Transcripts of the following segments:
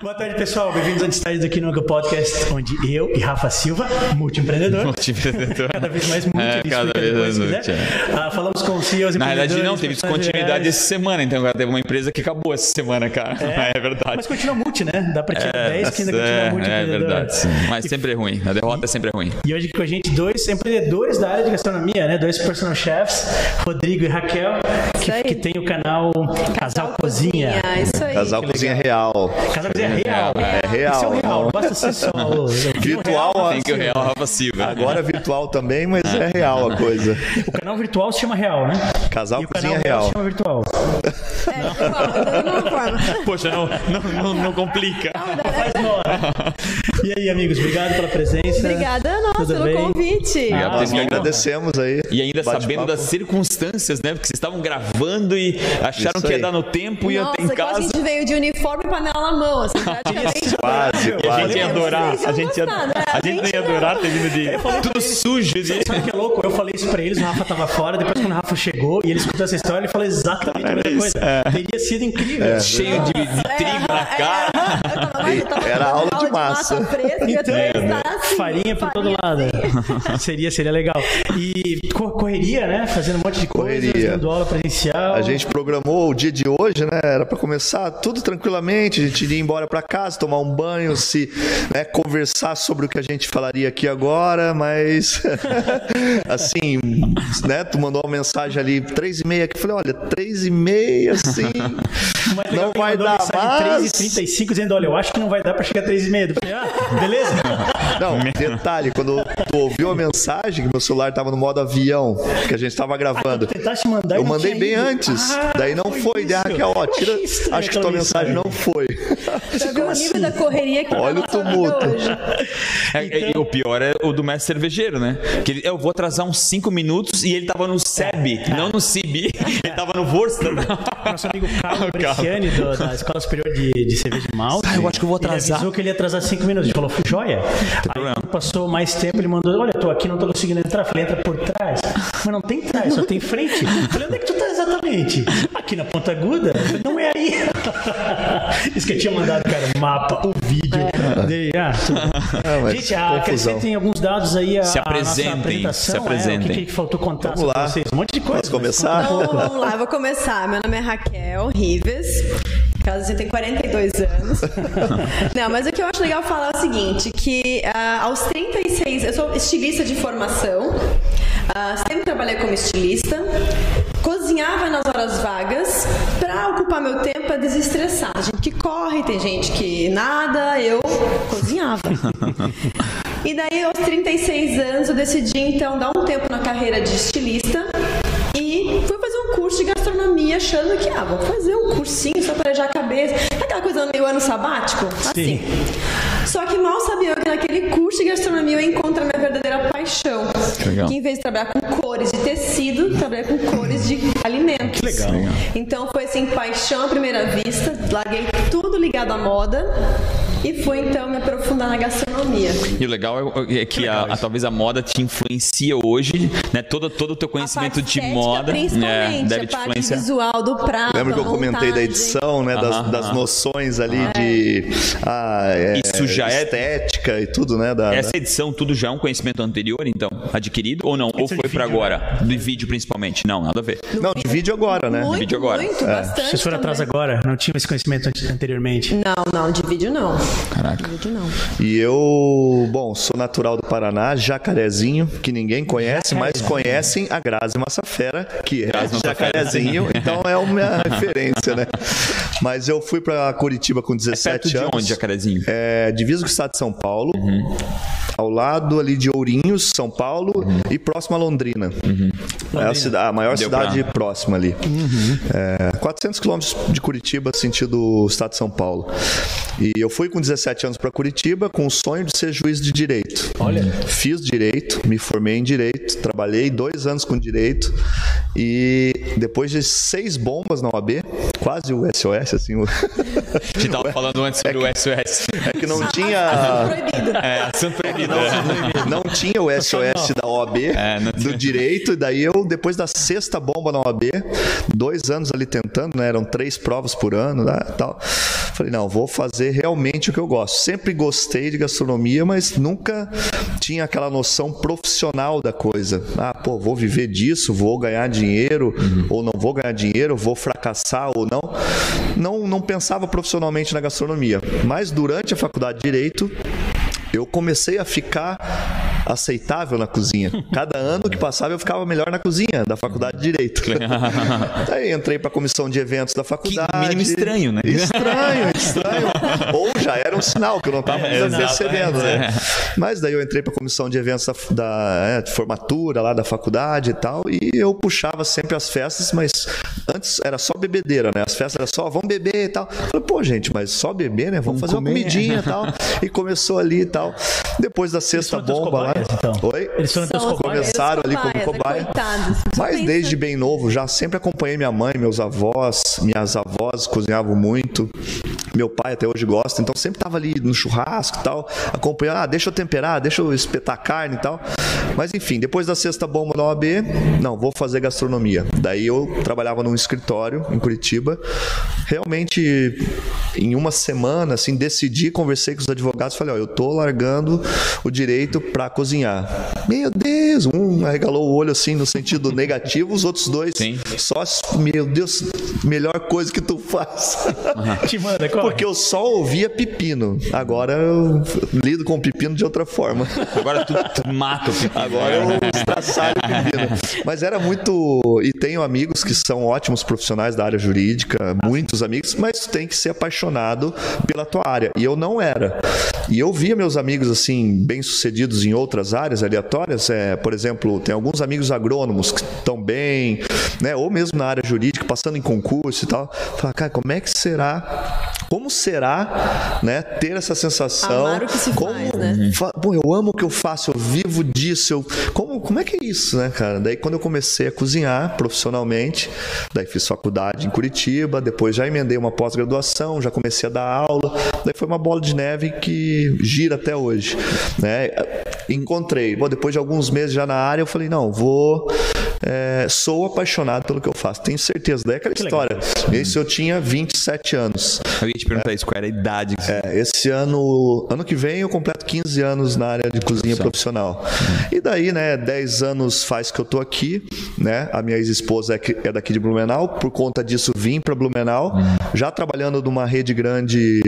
Boa tarde, pessoal. Bem-vindos ao Destaque do Que Nunca Podcast, onde eu e Rafa Silva, multiempreendedor. Multiempreendedor. cada vez mais multi. É, cada vez mais multi, né? ah, falamos com CEOs e Na realidade, não, teve descontinuidade essa semana, então agora teve uma empresa que acabou essa semana, cara. É, é verdade. Mas continua multi, né? Dá pra tirar é, 10 que ainda continua é, multi. É verdade, sim. Mas e, sempre é ruim. A derrota e, é sempre é ruim. E hoje com a gente, dois empreendedores da área de gastronomia, né? Dois personal chefs, Rodrigo e Raquel, que, que tem o canal Casal, Casal Cozinha. Cozinha. Isso aí. Casal Cozinha Real. Casal Cozinha Real. É real. Esse é o real, não basta ser só virtual. Real, tem que o real Rafa Silva. Agora virtual também, mas é real a coisa. O canal virtual se chama real, né? Casal e Cozinha o Real. se chama virtual. É. Poxa, não, não, não, não complica. Não faz hora. E aí, amigos, obrigado pela presença. Obrigada a nós pelo bem? convite. Ah, Nós que agradecemos aí. E ainda sabendo papo. das circunstâncias, né? Porque vocês estavam gravando e acharam que ia dar no tempo e ter em quase a casa. gente veio de uniforme e panela na mão, assim, praticamente. Quase, E a quase. gente ia adorar, a gente ia, né? a gente ia adorar ter vindo de tudo sujo. De... Sabe que é louco? Eu falei isso pra eles, o Rafa tava fora, depois quando o Rafa chegou e ele escutou essa história, ele falou exatamente a mesma coisa. é. Teria sido incrível. Cheio de, de trigo na cara. Era aula de massa. assim, Farinha por todo lado. seria, seria legal. E co- correria, né? Fazendo um monte de coisa, dando aula presencial. A gente programou o dia de hoje, né? Era para começar tudo tranquilamente, a gente iria embora para casa, tomar um banho, se né, conversar sobre o que a gente falaria aqui agora, mas assim, né? Tu mandou uma mensagem ali três e meia que eu falei, olha, três e meia, assim, mais não é que vai mandou dar mensagem mais. 3h35 dizendo, olha, eu acho que não vai dar pra chegar a 3h30. Eu falei, ah, beleza? Não, detalhe, quando tu ouviu a mensagem, que meu celular tava no modo avião, que a gente tava gravando. E Eu mandei tinha bem antes. Ah, daí não foi. Daí a isso. Raquel, ó, tira. Acho que tua mensagem não foi. Ver o nível da correria que Olha tá o tumulto. É, é, e o pior é o do mestre cervejeiro, né? Que ele, eu vou atrasar uns 5 minutos e ele tava no SEB, não no CIB. Ele tava no Vorsta. Nosso amigo Carlos O Carlos. Bresciani, do- da Escola Superior de, de Cerveja de Malte. Ah, eu acho que eu vou Ele atrasar. avisou que ele ia atrasar 5 minutos. Ele falou, joia. Aí passou mais tempo, ele mandou, olha, tô aqui, não tô conseguindo entrar. Falei, entra por trás. Mas não tem trás, só tem frente. Falei, onde é que tu tá exatamente? Aqui na Ponta Aguda? Não é aí. Isso que eu tinha mandado, cara, o mapa, o vídeo. Dei, ah, tudo. Ah, Gente, a acrescentem alguns dados aí a, Se a nossa apresentem, apresentação. se é, apresentem. o que, que faltou contar Vamos lá. vocês? Um monte de coisa. Mas começar? Então, vamos lá, eu vou começar. Meu nome é Raquel Rives. Caso tem 42 anos. Não, mas o que eu acho legal falar é o seguinte, que ah, aos 36, eu sou estilista de formação, ah, sempre trabalhei como estilista, cozinhava nas horas vagas para ocupar meu tempo para desestressar. Tem gente que corre, tem gente que nada, eu cozinhava. E daí, aos 36 anos, eu decidi então dar um tempo na carreira de estilista e fui fazer um curso de gastronomia, achando que, ah, vou fazer um cursinho só para arejar a cabeça. Aquela coisa meio ano sabático? Assim. Só que mal sabia eu que naquele curso de gastronomia eu encontro a minha verdadeira paixão. Legal. Que em vez de trabalhar com cores de tecido, trabalhei com cores de alimentos. Que legal. Então foi assim, paixão à primeira vista. Larguei tudo ligado à moda. E fui então me aprofundar na gastronomia. E o legal é, é que a, a- talvez a moda te influencia hoje, né? Todo, todo o teu conhecimento A parte de moda é, principalmente, deve a te parte influenciar. visual do prato. Lembra que eu comentei da edição, né? Das, Aham, das noções ali de ah, é, Isso já é- estética e tudo, né? Da, Essa edição, tudo já é um conhecimento anterior, então? Adquirido ou não? Ou Edição foi de pra vídeo, agora? De vídeo principalmente? Não, nada a ver. Não, de vídeo agora, né? Muito, vídeo agora. muito, É. bastante. Vocês foram atrás agora, não tinham esse conhecimento ante- anteriormente. Não, não, de vídeo não. Caraca. De vídeo não. E eu, bom, sou natural do Paraná, Jacarezinho, que ninguém conhece, mas conhecem a Grazi Massafera, que é Grazi. Jacarezinho, então é uma referência, né? Mas eu fui pra Curitiba com É 17 perto de anos. onde, Jacarezinho? É, divisa com o estado de São Paulo, ao lado ali de Ourinhos, São Paulo, e próximo a Londrina. É a, cida- a maior Deu cidade pra- próxima ali. É, 400 quilômetros de Curitiba, sentido estado de São Paulo. E eu fui com 17 anos para Curitiba com o sonho de ser juiz de direito. Olha. Fiz direito, me formei em direito, trabalhei dois anos com direito e depois de seis bombas na OAB, quase o SOS, assim. o- gente tava falando antes sobre o SOS. É que não tinha. Proibido. É, assunto proibido. Não tinha o SOS da OAB É, não do direito, e daí eu, depois da sexta bomba na OAB, dois anos ali tentando, né? Eram três provas por ano, né? Tal. Falei, não, vou fazer realmente o que eu gosto. Sempre gostei de gastronomia, mas nunca tinha aquela noção profissional da coisa. Ah, pô, vou viver disso, vou ganhar dinheiro, ou não vou ganhar dinheiro, vou fracassar ou não. Não, não pensava profissionalmente na gastronomia. Mas durante a faculdade de Direito, eu comecei a ficar aceitável na cozinha. Cada ano que passava eu ficava melhor na cozinha da faculdade de direito. Daí entrei para a comissão de eventos da faculdade. mínimo estranho, né? Estranho, estranho. Ou já era um sinal que eu não estava É, ainda percebendo, né? exatamente, Mas daí eu entrei para a comissão de eventos da, da é, formatura lá da faculdade e tal, e eu puxava sempre as festas, mas antes era só bebedeira, né? As festas era só, vamos beber e tal. Eu falei, pô, gente, mas só beber, né? Vamos, fazer comer. uma comidinha e tal. E começou ali e tal. Depois da sexta foram teus bomba lá. então? Oi? Eles foram teus cobaias. Começaram ali como é, cobaia. Coitados. Só Mas pensa- desde bem novo já sempre acompanhei minha mãe, meus avós, minhas avós cozinhavam muito. Meu pai até hoje gosta, então sempre tava ali no churrasco e tal, acompanhando, ah, deixa eu temperar, deixa eu espetar carne e tal. Mas enfim, depois da sexta bomba da OAB, não, vou fazer gastronomia. Daí eu trabalhava num escritório em Curitiba. Realmente, em uma semana, assim, decidi, conversei com os advogados, falei, ó, eu tô largando o direito para cozinhar. Meu Deus, um arregalou o olho assim no sentido negativo, os outros dois Sim. só, meu Deus, melhor coisa que tu faz. Te manda. Porque eu só ouvia pepino. Agora eu lido com pepino de outra forma. Agora tu, tu mata o pepino. Agora eu estraçalho o pepino. Mas era muito. E tenho amigos que são ótimos profissionais da área jurídica, muitos amigos, mas tem que ser apaixonado pela tua área. E eu não era. E eu via meus amigos, assim, bem-sucedidos em outras áreas aleatórias. É, por exemplo, tem alguns amigos agrônomos que estão bem, né? Ou mesmo na área jurídica, passando em concurso e tal. Fala, cara, como é que será? Como será, né, ter essa sensação? Amar o que se como, faz, né? Pô, eu amo o que eu faço, eu vivo disso. Eu, como, como é que é isso, né, cara? Daí quando eu comecei a cozinhar profissionalmente, daí fiz faculdade em Curitiba, depois já emendei uma pós-graduação, já comecei a dar aula, daí foi uma bola de neve que gira até hoje, né? Encontrei, bom, depois de alguns meses já na área, eu falei, não, vou é, sou apaixonado pelo que eu faço, tenho certeza. Daí é aquela história. Isso eu tinha 27 anos. Eu ia te perguntar isso, qual era a idade que você... É, esse ano, ano que vem eu completo 15 anos na área de cozinha profissional. E daí, né, 10 anos faz que eu tô aqui, né? A minha ex-esposa é, que- é daqui de Blumenau, por conta disso vim para Blumenau, já trabalhando numa rede grande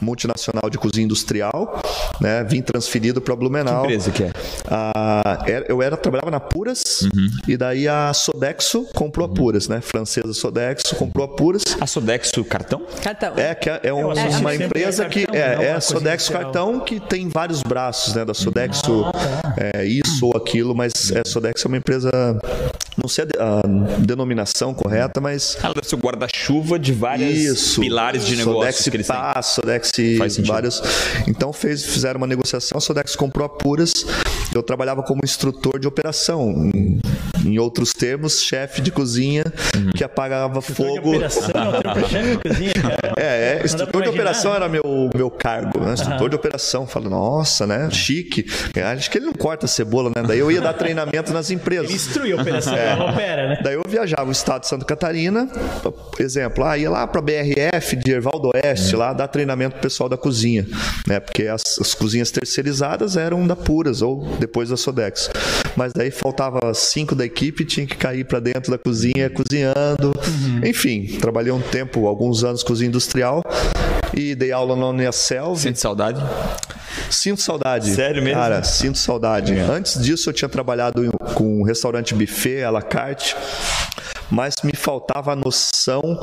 multinacional de cozinha industrial, né? Vim transferido para Blumenau. empresa que é? A- era- eu era trabalhava na Puras e daí a Sodexo comprou a Puras, né? Francesa Sodexo comprou a Puras. A Sodexo cartão? Cartão. É, que é, é um- associo uma sempre empresa que cartão, não é, é a Sodexo industrial. Cartão que tem vários braços, né? Da Sodexo, é, isso ou aquilo, mas é, Sodexo é uma empresa, não sei a, de- a denominação correta, mas Ela deve ser o guarda-chuva de vários isso. pilares de negócios Sodex que eles Sodex vários. Então fez, fizeram uma negociação, a Sodex comprou a Puras. Eu trabalhava como instrutor de operação. Em, outros termos, chefe de cozinha Uhum. que apagava De fogo. operação, chefe de cozinha, cara. É, é, instrutor de operação né? era meu, meu cargo, né? Instrutor de operação. Falo, nossa, né? Chique. Acho que ele não corta cebola, né? Daí eu ia dar treinamento nas empresas. Ele instrui a operação, É. ela opera, né? Daí eu viajava o estado de Santa Catarina, por exemplo, ah, ia lá para BRF de Ervaldo Oeste, lá dar treinamento pro pessoal da cozinha, né? Porque as, as cozinhas terceirizadas eram da Puras ou depois da Sodex. Mas daí faltava cinco da equipe, tinha que cair para dentro da cozinha cozinhando. Enfim, trabalhei um tempo, alguns anos cozinha industrial e dei aula na Unicelv. Sente saudade? Sinto saudade. Sério mesmo? Cara, sinto saudade. Antes disso, eu tinha trabalhado com um restaurante buffet, à la carte. Mas me faltava a noção,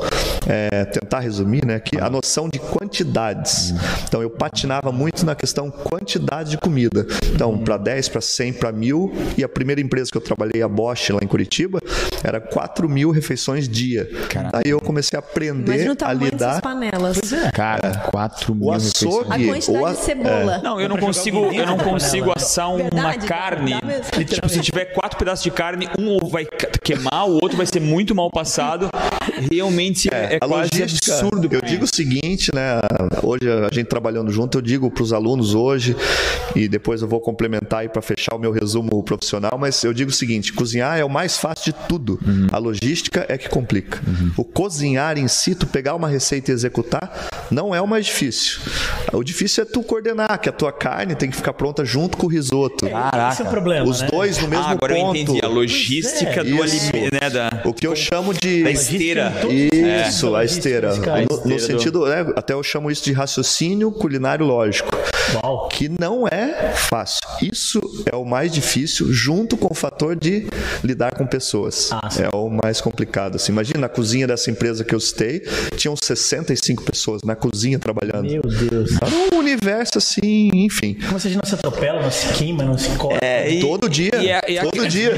é, tentar resumir, né? Que a noção de quantidades. Então eu patinava muito na questão quantidade de comida. Então, para 10, para 100, para 1000. E a primeira empresa que eu trabalhei, a Bosch, lá em Curitiba, era 4 mil refeições dia. Caraca. Aí eu comecei a aprender a tamanho dessas lidar. panelas. Cara, 4 mil O refeições. A açougue. quantidade o a- de cebola. Não, eu não consigo, eu não consigo assar uma Verdade, carne. Tipo, se tiver quatro pedaços de carne, um vai queimar, o outro vai ser muito mal passado. Realmente é, é a quase absurdo. Eu digo o seguinte, né? Hoje a gente trabalhando junto, eu digo para os alunos hoje e depois eu vou complementar aí para fechar o meu resumo profissional, mas eu digo o seguinte: cozinhar é o mais fácil de tudo. Uhum. A logística é que complica. Uhum. O cozinhar em si, tu pegar uma receita e executar, não é o mais difícil. O difícil é tu coordenar, que a tua carne tem que ficar pronta junto com o risoto. Caraca. Esse é o problema. Os né? dois no mesmo ah, agora ponto. eu entendi. A logística é, do alimento, né? Da... O que eu chamo de. Da esteira. Isso, É. a esteira. No, no sentido, né, até eu chamo isso de raciocínio culinário lógico. Uau. Que não é fácil. Isso é o mais difícil, junto com o fator de lidar com pessoas. Ah, sim. é o mais complicado. Assim, imagina, na cozinha dessa empresa que eu citei, tinham 65 pessoas na cozinha trabalhando. Meu Deus. Era um universo assim, enfim. Como se a gente não se atropela, não se queima, não se corta. É, e- todo dia. e a- e a- todo dia.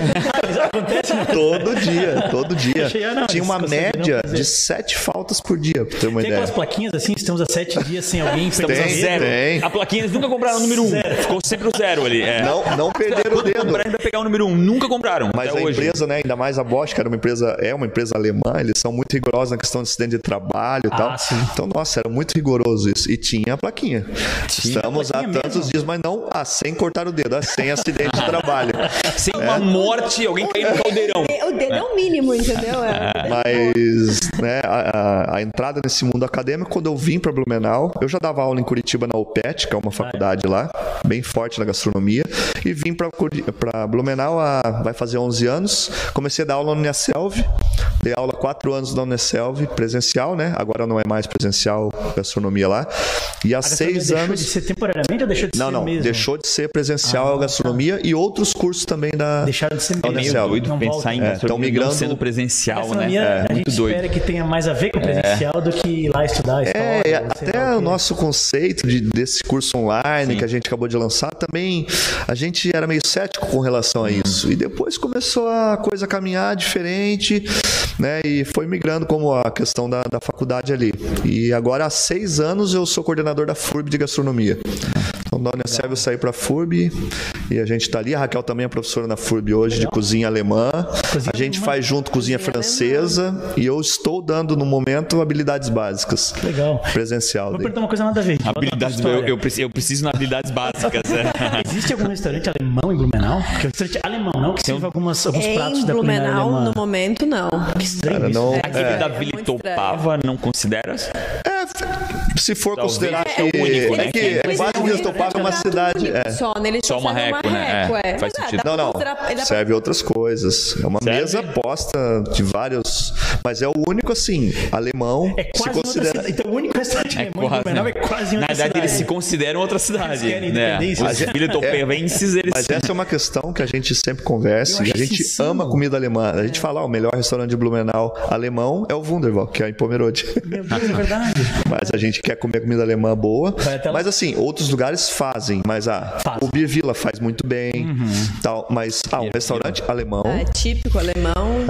Todo dia, todo dia. Ah, não, Tinha uma média de sete faltas por dia, pra ter uma Tem ideia. aquelas plaquinhas assim, estamos há sete dias sem alguém Estamos a Tem, zero. tem. A plaquinha eles nunca compraram o número um. Ficou sempre o zero ali. É. Não, não perderam o dedo. comprar, ainda pegar o número um. Nunca compraram. Mas a hoje. empresa, né, ainda mais a Bosch, que era uma empresa, é uma empresa alemã, eles são muito rigorosos na questão de acidente de trabalho e Ah, tal. sim. Então, nossa, era muito rigoroso isso. E tinha a plaquinha. Estamos há plaquinha tantos mesmo? dias, mas não ah, sem cortar o dedo, ah, sem acidente de trabalho. Sem uma morte, alguém cair no caldeirão. O dedo é o mínimo, entendeu? É. Mas né, a, a- a entrada nesse mundo acadêmico, quando eu vim para Blumenau, eu já dava aula em Curitiba na UPET, que é uma faculdade lá, bem forte na gastronomia, e vim para Blumenau vai fazer 11 anos. Comecei a dar aula na Unicelv, dei aula quatro anos na Unicelv, presencial, né? Agora não é mais presencial gastronomia lá. E há A seis deixou anos. de ser temporariamente ou deixou de Não, ser não, mesmo? deixou de ser presencial a gastronomia e outros cursos também da. Deixaram de ser mesmo. Meio Unicel. doido Não pensar volta. em É, tão gastronomia não migrando- sendo presencial, né? É, a muito gente doido. espera que tenha mais a ver com o presencial do que ir lá estudar história. É, até o nosso conceito de, desse curso online que a gente acabou de lançar também, a gente era meio cético com relação a isso. E depois começou a coisa a caminhar diferente, né? E foi migrando como a questão da, da faculdade ali. E agora há seis anos eu sou coordenador da FURB de gastronomia. Então da Unicef eu saí para a FURB e a gente está ali. A Raquel também é professora na FURB hoje de cozinha alemã. a gente faz junto cozinha, francesa e eu estou dando no momento habilidades básicas. Legal. Presencial. Vou daí. perguntar uma coisa nada a ver. Na Habilidades, eu, eu, preciso, eu preciso de habilidades básicas. é. Existe algum restaurante alemão em Blumenau? Que é um restaurante alemão, não? Que serve algumas, alguns pratos Em da culinária Blumenau, alemã. no momento, não. Que estranho Cara, isso. não- Aquele É. da É Vila muito Itopava, não considera? É, se for Talvez considerar é o que, único, né, é que- Eles Vale um Estopava é uma cidade. É. Só, né? Eles Só uma reco, né? É, é. faz sentido. Não, não. Serve outras coisas. É uma Serve? mesa posta de vários. Mas é o único, assim, alemão. É se quase outra considera. cidade. Então o único restaurante É alemão em quase. Blumenau é quase Na verdade, eles se consideram outra cidade. Eles né? independência. Os Vila Itopavenses, eles. Mas essa é uma questão que a gente sempre conversa e a gente ama comida alemã. A gente fala, ó, o melhor restaurante de Blumenau alemão é o Wunderwald, que é em Pomerode. Meu Deus, é verdade. Mas a gente quer comer comida alemã boa. Mas assim, outros lugares fazem. Mas ah, o Beer Villa faz muito bem. Tal, mas ah, um restaurante alemão É típico alemão.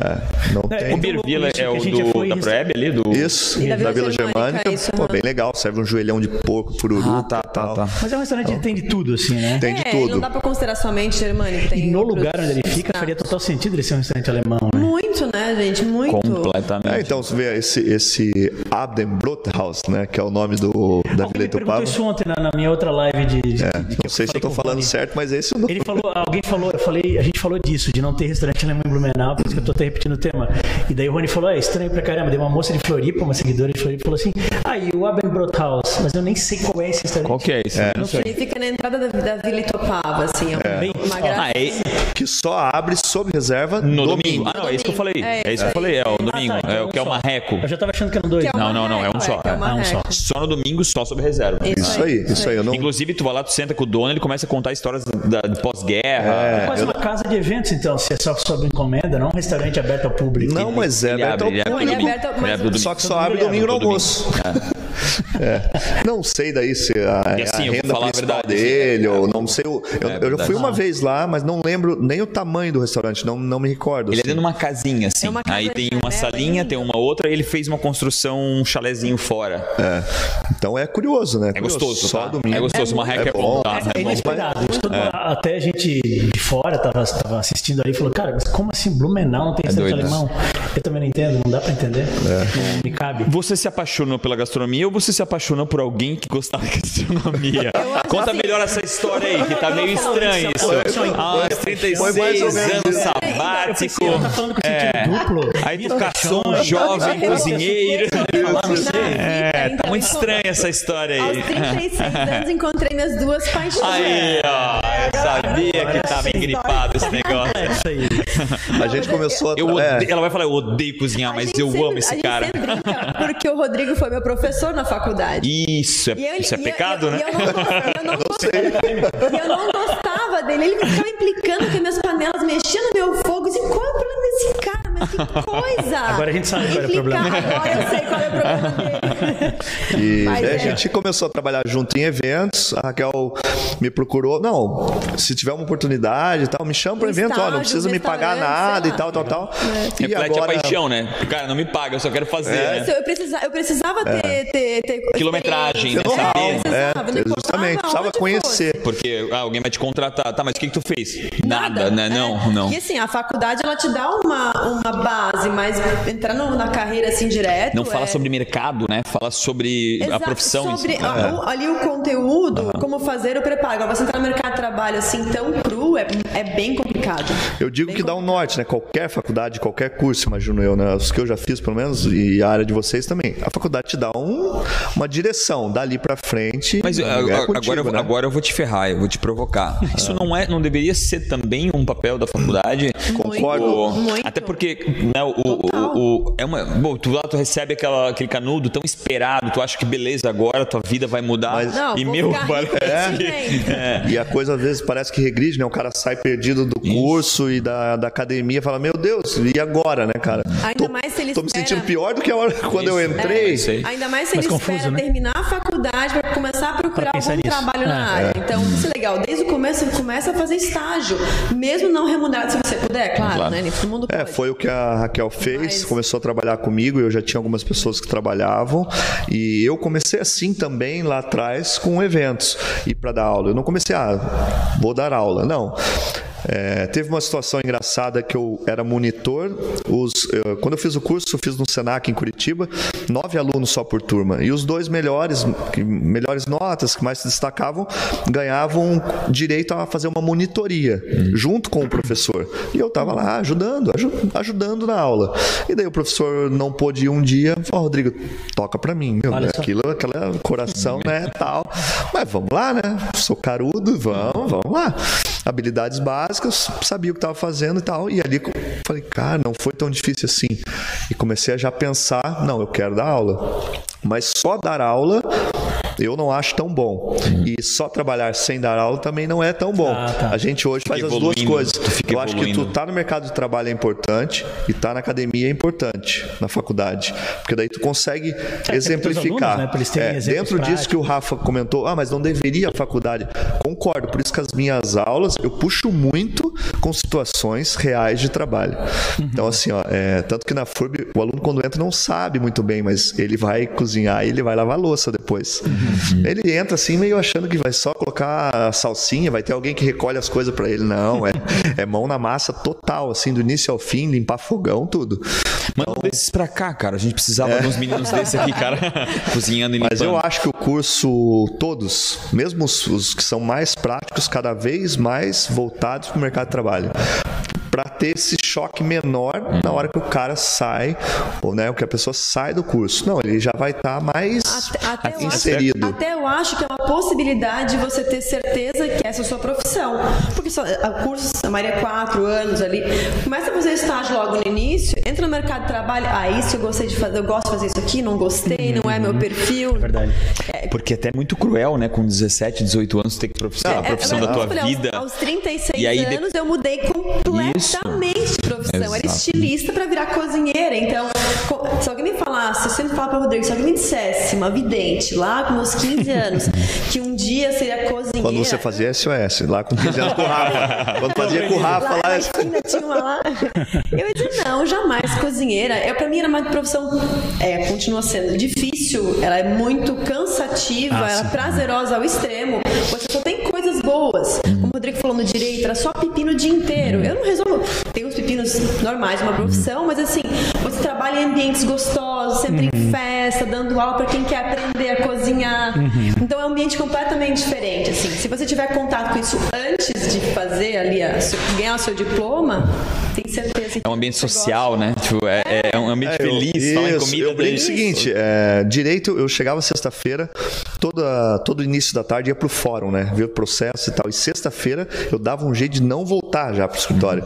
Não É, tem. O Isso, é o do, foi da isso. Proeb ali? Do... Isso, E da da, Vila Vila Germânica, Germânica. isso, pô, bem legal. Serve um joelhão de porco, pururu. Ah, tá, tá, tal. tá. Mas é um restaurante que tem de tudo, assim, né? Tem de é, tudo. não dá pra considerar somente germânico. Tem E no outros lugar onde ele fica, faria total sentido ele ser um restaurante alemão, né? Muito, né, gente? Muito. Completamente. É, então você vê esse, esse Abendbrothaus, né? Que é o nome do, da Alguém Vila Itupava. isso ontem na, na minha outra live de. de, É, de não sei se eu tô falando certo, mas esse é o nome. Ele falou, alguém falou, eu falei, a gente falou disso, de não ter restaurante alemão em Blumenau, por isso que eu tô até repetindo o tema. E daí o Rony falou, é estranho pra caramba. Daí uma moça de Floripa, uma seguidora de Floripa, falou assim, ah, e o Abendbrothaus, mas eu nem sei qual é esse restaurante. Qual que é esse? Não sei. Ele fica na entrada da, da Vila Itopava, assim. É, Bem, uma graça. Ah, é Que só abre sob reserva no domingo. domingo. Ah, não, é isso que eu falei. É, É isso que eu falei, é o domingo. Ah, tá, É então o que é o só. marreco. Eu já tava achando que eram dois. Que é Não, uma não, não, é um reco, só. é uma Ah, um só. reco. Só no domingo, só sob reserva. Isso aí, isso aí. Eu não, Inclusive, tu vai lá, tu senta com o dono, ele começa a contar histórias da, de pós-guerra. É quase uma casa de eventos, então, se é só sob encomenda, não um restaurante aberto ao público. não mas é aberto abre, ele ao abre Ele é domingo. aberto, Ele mas abre. Só que só abre domingo no almoço. É. Não sei daí se a, E assim, a eu renda falar a principal verdade, assim, dele, ou não sei. o- Eu, É eu fui uma vez lá, mas não lembro nem o tamanho do restaurante, não, não me recordo. Ele é assim. dentro de uma casinha, assim. É uma Aí tem uma salinha, linda. tem uma outra, e ele fez uma construção, um chalezinho fora. É. Então é curioso, né? É gostoso, Só tá? domingo. É gostoso, uma reca É é bom, tá? É É inesperado. Até a gente de fora tava, tava assistindo ali e falou, cara, mas como assim Blumenau não tem restaurante né? alemão? Eu também não entendo, não dá pra entender. Não me cabe. Você se apaixonou pela gastronomia ou você se apaixonou por alguém que gostava de gastronomia? Conta assim- melhor essa história aí, que tá meio estranho isso. Ah, uns 36 Foi mais ou menos anos sabático. Tá falando com sentido duplo. Aí tu caçou um jovem cozinheiro. É, tá Então, muito estranha essa história Aos aí. 36 anos encontrei minhas duas paixões. Aí, ó, eu sabia que tava engripado esse negócio. É isso aí. A gente começou a. Eu é, odeio, ela vai falar, eu odeio cozinhar, A mas eu sempre- amo a esse gente cara. porque o Rodrigo foi meu professor na faculdade. Isso é, eu- isso é pecado, eu, né? E eu não, eu não gostava, eu não gostava dele. Ele ficava implicando que minhas panelas mexiam no meu fogo. Eu disse, qual é o problema desse cara? Mas que coisa! Agora a gente sabe qual é o problema. Agora eu sei qual é o problema dele. E Mas daí a é. gente começou a trabalhar junto em eventos. A Raquel me procurou. Não, se tiver uma oportunidade e tal, me chama para Um evento. Ó, não precisa me pagar nada e tal, tal, tal. E Reflete agora, a paixão, né? Cara, não me paga, eu só quero fazer. né? Isso, eu, precisava, eu precisava ter, ter, ter Quilometragem, né? Saber. É, justamente, precisava conhecer. Porque ah, alguém vai te contratar. Tá, mas o que, que tu fez? Nada, né? é. Não, não. E assim, a faculdade ela te dá uma, uma base, mas entrar no- na carreira assim direto. Não fala é... sobre mercado, né? Fala sobre a Exato, profissão. em si. sobre a- o- ali o conteúdo, como fazer o preparo. Agora, você entrar no mercado de trabalho assim tão cru é, é bem complicado. Eu digo Bem que dá um norte, né? Qualquer faculdade, qualquer curso, imagino eu, né? Os que eu já fiz, pelo menos, e a área de vocês também. A faculdade te dá um- uma direção, dali pra frente. Mas é a- a- contigo, agora, eu- né? agora eu vou te ferrar, eu vou te provocar. Isso não é, não deveria ser também um papel da faculdade? Concordo. O- Muito. Até porque né, o, o- o- é uma, bom, tu lá tu recebe aquela, aquele canudo tão esperado, tu acha que beleza agora tua vida vai mudar Mas- Não, e meu parece é. E a coisa às vezes parece que regride, né? O cara sai perdido do curso e da, da academia e fala: Meu Deus, e agora, né, cara? Ainda tô, mais se ele Tô me espera- sentindo pior do que a hora quando eu Isso. entrei. isso aí. Ainda mais se ele confuso, espera né? terminar a faculdade para começar a procurar algum nisso. trabalho na É. área. Então, isso é legal. Desde o começo, começa a fazer estágio. Mesmo não remunerado, se você puder, claro, Claro. né? Todo mundo É, pode. foi o que a Raquel fez, Mas- começou a trabalhar comigo, eu já tinha algumas pessoas que trabalhavam, e eu comecei assim também lá atrás com eventos e para dar aula. Eu não comecei, ah, vou dar aula, não. É, teve uma situação engraçada que eu era monitor. Os, eu- quando eu fiz o curso, eu fiz no Senac em Curitiba, nove alunos só por turma. E os dois melhores, que- melhores notas, que mais se destacavam, ganhavam direito a fazer uma monitoria junto com o professor. E eu estava lá ajudando, aju- ajudando na aula. E daí o professor não pôde ir um dia, falou, Rodrigo, toca para mim, meu, né? aquilo, aquela coração, né, tal. Mas vamos lá, né? Sou carudo, vamos, vamos lá. Habilidades básicas, sabia o que estava fazendo e tal. E ali falei, cara, não foi tão difícil assim. E comecei a já pensar, não, eu quero dar aula. Mas só dar aula eu não acho tão bom. E só trabalhar sem dar aula também não é tão bom. Ah, tá. A gente hoje faz as duas evoluindo, coisas. fica Eu acho que tu evoluindo. tá no mercado de trabalho é importante e tá na academia é importante, na faculdade. Porque daí tu consegue tem exemplificar. alunos, né, É, dentro disso que o Rafa comentou, ah, mas não deveria a faculdade. Concordo, por isso que as minhas aulas eu puxo muito com situações reais de trabalho. Uhum. Então, assim, ó, é, tanto que na FURB, o aluno quando entra não sabe muito bem, mas ele vai cozinhar e ele vai lavar louça depois. Uhum. Ele entra assim meio achando que vai só colocar a salsinha, vai ter alguém que recolhe as coisas para ele. Não, é, é mão na massa total, assim, do início ao fim, limpar fogão, tudo. Manda um desses pra cá, cara. A gente precisava de uns meninos desses aqui, cara. Cozinhando e limpando. Mas eu acho que o curso, todos, mesmo os, os que são mais práticos, cada vez mais voltados para o mercado de trabalho. Ter esse choque menor na hora que o cara sai, ou né, que a pessoa sai do curso. Não, ele já vai estar mais Até, até eu inserido. Acho, até eu acho que é uma possibilidade de você ter certeza que essa é a sua profissão. Porque só, a curso, a maioria é quatro anos ali. Começa a fazer estágio logo no início, entra no mercado de trabalho. Ah, isso eu gostei de fazer, eu gosto de fazer isso aqui, não gostei, não é meu perfil. Verdade. Porque é até muito cruel, né? Com 17, 18 anos, ter que profissão, a É, profissão é, da eu tua falei, aos- vida. Aos, 36 E aí, anos eu mudei completamente de profissão. Era Exato. estilista para virar cozinheira. Então, se alguém me falasse, eu sempre falo para Rodrigo, se alguém me dissesse, uma vidente, lá com meus 15 anos, que um dia seria cozinheira. Quando você fazia SOS, lá com 15 anos com o Rafa. Quando fazia com o Rafa, Lá lá, na esquina tinha uma lá. Eu ia dizer, não, jamais cozinheira. É, pra mim era uma profissão, é, continua sendo difícil, ela é muito cansativa, Ah, ela é prazerosa ao extremo. Você só tem boas. Como o Rodrigo falou no direito, era só pepino o dia inteiro. Eu não resolvo. Tem pepinos normais de uma profissão, mas assim, você trabalha em ambientes gostosos, sempre em festa, dando aula para quem quer aprender a cozinhar. Então é um ambiente completamente diferente, assim. Se você tiver contato com isso antes de fazer ali, a, ganhar o seu diploma, tem certeza que É um ambiente você social, né? Tipo, é, é um ambiente É, eu- feliz, falar em isso, comida. Eu brinco o daí- seguinte, é, direito, eu chegava sexta-feira, toda, todo início da tarde ia pro fórum, né? Ver o processo e tal. E sexta-feira eu dava um jeito de não voltar já pro escritório.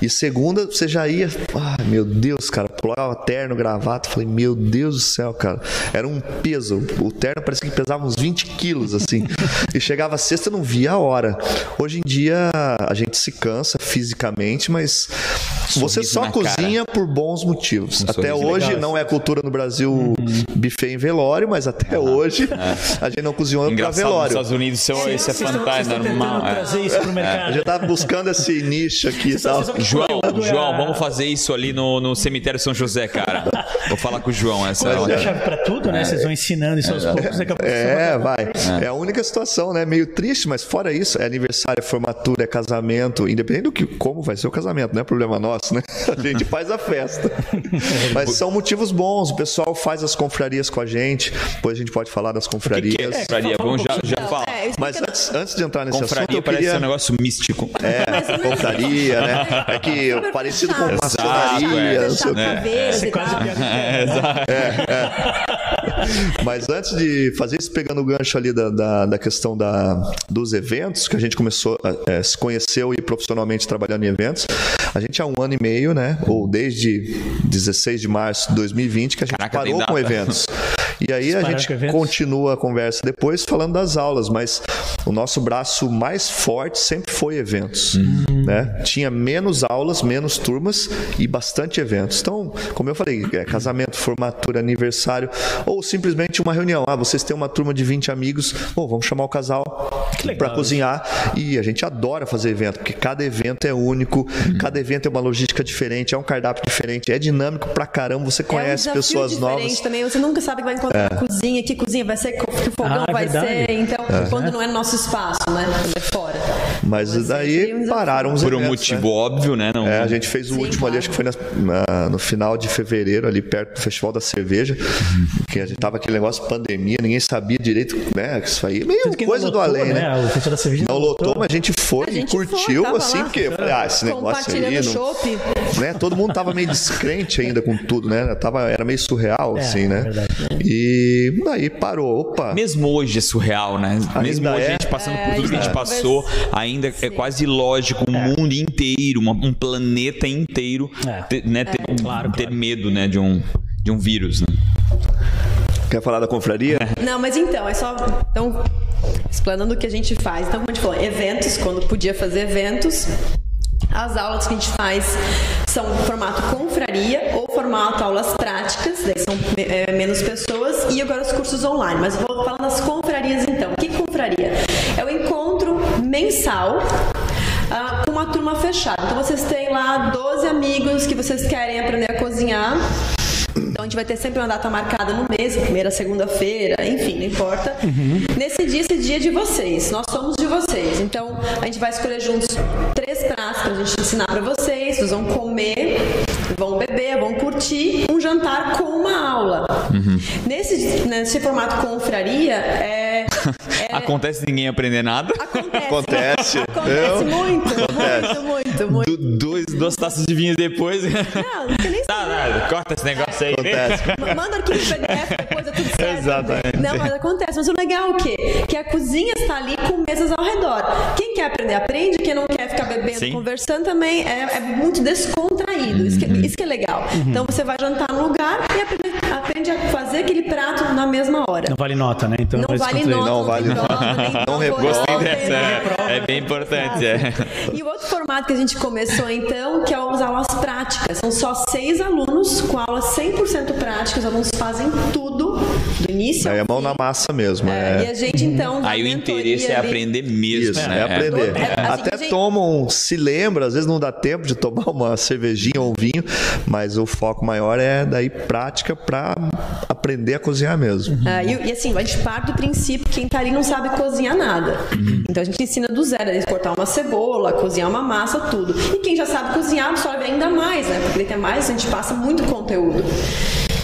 e segunda você já ia, ai meu Deus, cara, pulava terno, gravata. Falei, meu Deus do céu, cara. Era um peso. O terno parecia que pesava uns 20 quilos, assim. e chegava sexta, não via a hora. Hoje em dia a gente se cansa fisicamente, mas você só na cara. cozinha por bons motivos. Um Até hoje legal, não é cultura no Brasil buffet em velório, mas até hoje a gente não cozinhou para Engraçado, nos velório. Estados Unidos isso, é- isso é Vocês estão- vocês fantástico, normal. é. trazer isso pro A mercado. gente tá buscando esse nicho aqui e tal. João, Quando é João, a- vamos fazer isso ali no, no cemitério São José, cara. Vou falar com o João essa hora. é a chave pra tudo, né? Vocês vão ensinando isso aos poucos, daqui a pouco você É, vai- vai. É a única situação, né? Meio triste, mas fora isso, é aniversário, é formatura, é casamento, independente do que como vai ser o casamento, não é problema nosso, né? A gente faz a festa. Mas são motivos bons, o pessoal faz as confrarias com a gente, depois a gente pode falar das O que, confrarias. que é confraria? um Vamos já, já falar. É, Mas antes, antes de entrar nesse assunto, Confraria eu parece queria... ser um negócio místico. É, confraria, né? É que Super parecido com fechado. maçonaria, Exato, não sei o quê. Fechar caveiras Você e quase É, exato. Mas antes de fazer isso, pegando o gancho ali da, da, da questão da, dos eventos, que a gente começou, a é, se conheceu e profissionalmente trabalhando em eventos, a gente há um ano e meio, né? Ou desde 16 de março de 2020, que a gente Caraca, parou com eventos. E aí a gente continua a conversa depois falando das aulas, mas o nosso braço mais forte sempre foi eventos. Né? Tinha menos aulas, menos turmas e bastante eventos. Então, como eu falei, é, casamento, formatura, aniversário, ou simplesmente uma reunião. Ah, vocês têm uma turma de 20 amigos, Pô, vamos chamar o casal para cozinhar. E a gente adora fazer evento, porque cada evento é único, cada evento é uma logística diferente, é um cardápio diferente, é dinâmico pra caramba, você conhece é um pessoas diferente novas. também. Você nunca sabe que vai encontrar na cozinha, que cozinha vai ser, que fogão Ah, é vai verdade. ser. Então, quando não é no nosso espaço, né? Quando é fora. Mas daí um pararam os Por um eventos, motivo né? óbvio, né? Não, É, a gente fez o Sim, último ali, claro. acho que foi na- na- no final de fevereiro, ali perto do Festival da Cerveja, que a gente tava aquele negócio de pandemia, ninguém sabia direito, né? que Isso aí, meio que não coisa do lotou, além, né? O Festival da Cerveja Não lotou, mas a gente foi A e gente curtiu, foi, assim, lá. porque eu falei, ah, esse negócio aí. Não, chopp. Né? Todo mundo tava meio descrente ainda com tudo, né? Tava, era meio surreal, É, assim, né? é verdade. E daí parou, opa. Mesmo hoje é surreal, né? Mesmo hoje é. a gente passando por É, tudo que a gente é. passou, ainda é quase lógico um mundo inteiro, uma- um planeta inteiro É. ter, né, ter, Claro, ter claro. medo né, de, um, de um vírus. Né? Quer falar da confraria? Não, mas então, é só. Então, explanando o que a gente faz. Então, como a gente falou, eventos, quando podia fazer eventos. As aulas que a gente faz são formato confraria ou formato aulas práticas, daí são é, menos pessoas, e agora os cursos online. Mas vou falar das confrarias então. O que confraria? É o encontro mensal ah, com uma turma fechada. Então vocês têm lá 12 amigos que vocês querem aprender a cozinhar. Então a gente vai ter sempre uma data marcada no mês, primeira segunda-feira, enfim, não importa. Nesse dia, esse dia é de vocês, nós somos de vocês. Então a gente vai escolher juntos pratos pra gente ensinar pra vocês. Vocês vão comer, vão beber, vão curtir um jantar com uma aula. Nesse, nesse formato confraria, é, é- Acontece ninguém aprender nada. acontece. Acontece. Acontece muito, Acontece. muito, muito, muito. Du- dois, duas taças de vinho depois. Não, não tem nem Tá, tá, corta esse negócio aí. Acontece. Ma- Manda arquivo PDF, depois é tudo certo. Exatamente. Não, mas acontece. Mas o legal é o quê? Que a cozinha está ali com mesas ao redor. Quem quer aprender, aprende. Quem não quer ficar bebendo, Sim. conversando também é, é muito descontraído. Isso que, isso que é legal. Então você vai jantar num lugar e aprende, aprende a fazer aquele prato na mesma hora. Não vale nota, né? Então Não vale descontrair. nota, Não não, vale nota. Não prova reprova. oral, Gostei tem- dessa. É, é bem importante. É. E o outro formato que a gente começou então, que é as aulas práticas. São só seis alunos com aulas 100% práticas. Os alunos fazem tudo, do início Aí é mão na massa mesmo. É, É. E a gente então. Aí o interesse é ali. aprender mesmo, Isso, né? é aprender. É, assim, Até gente- tomam, se lembra, às vezes não dá tempo de tomar uma cervejinha ou um vinho, mas o foco maior é daí prática para aprender a cozinhar mesmo. Ah, e, e, assim, a gente parte do princípio que quem tá ali não sabe cozinhar nada. Então a gente ensina do zero, a cortar uma cebola, cozinhar uma massa, tudo. E quem já sabe cozinhar absorve ainda mais, né? Porque tem mais, a gente passa muito conteúdo.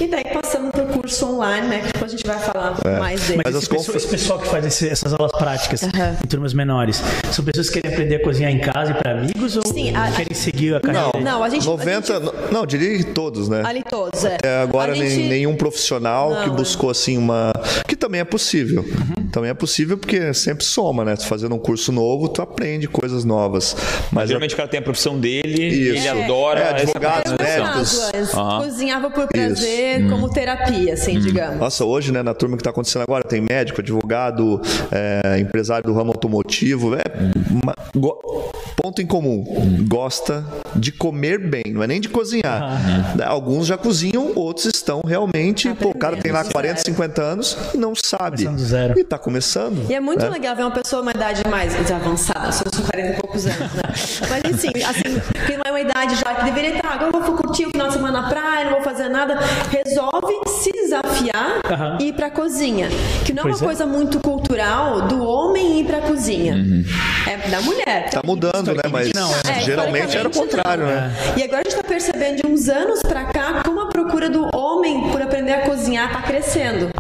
E daí passando para o curso online, né? Que depois a gente vai falar é. mais dele. Mas esse, pessoal, esse pessoal que faz esse, essas aulas práticas uhum. em turmas menores, são pessoas que querem aprender a cozinhar em casa e para amigos ou Sim, a, querem seguir a carreira? Não, não a gente... 90, a gente... não, diria que todos, né? Ali todos, é. Até agora gente... nenhum profissional não, que é. buscou assim uma... Que também é possível. Uhum. Também é possível porque sempre soma, né? Tu fazendo um curso novo, tu aprende coisas novas. Mas geralmente o cara tem a profissão dele, Isso. ele adora é, advogado, médicos. Uhum. Cozinhava por prazer, Hum. como terapia, assim, hum. digamos. Nossa, hoje, né, na turma que está acontecendo agora, tem médico, advogado, é, empresário do ramo automotivo, é uma, go, ponto em comum, gosta de comer bem, não é nem de cozinhar. Uhum. Alguns já cozinham, outros estão realmente, pô, o cara tem lá 40, 50 anos e não sabe. Zero. E está começando. E é muito né? legal ver uma pessoa uma idade mais avançada, eu sou 40 e poucos anos, né? Mas assim, assim, que não é uma idade já que deveria estar, agora eu vou curtir o final de semana na praia, não vou fazer nada resolve se desafiar uhum. e ir para a cozinha. Que não é pois uma é. coisa muito cultural do homem ir para a cozinha. Uhum. É da mulher. Tá mudando, né? Mas não, é, geralmente era o contrário, não. né? E agora a gente está percebendo de uns anos para cá como a procura do homem por aprender a cozinhar está crescendo.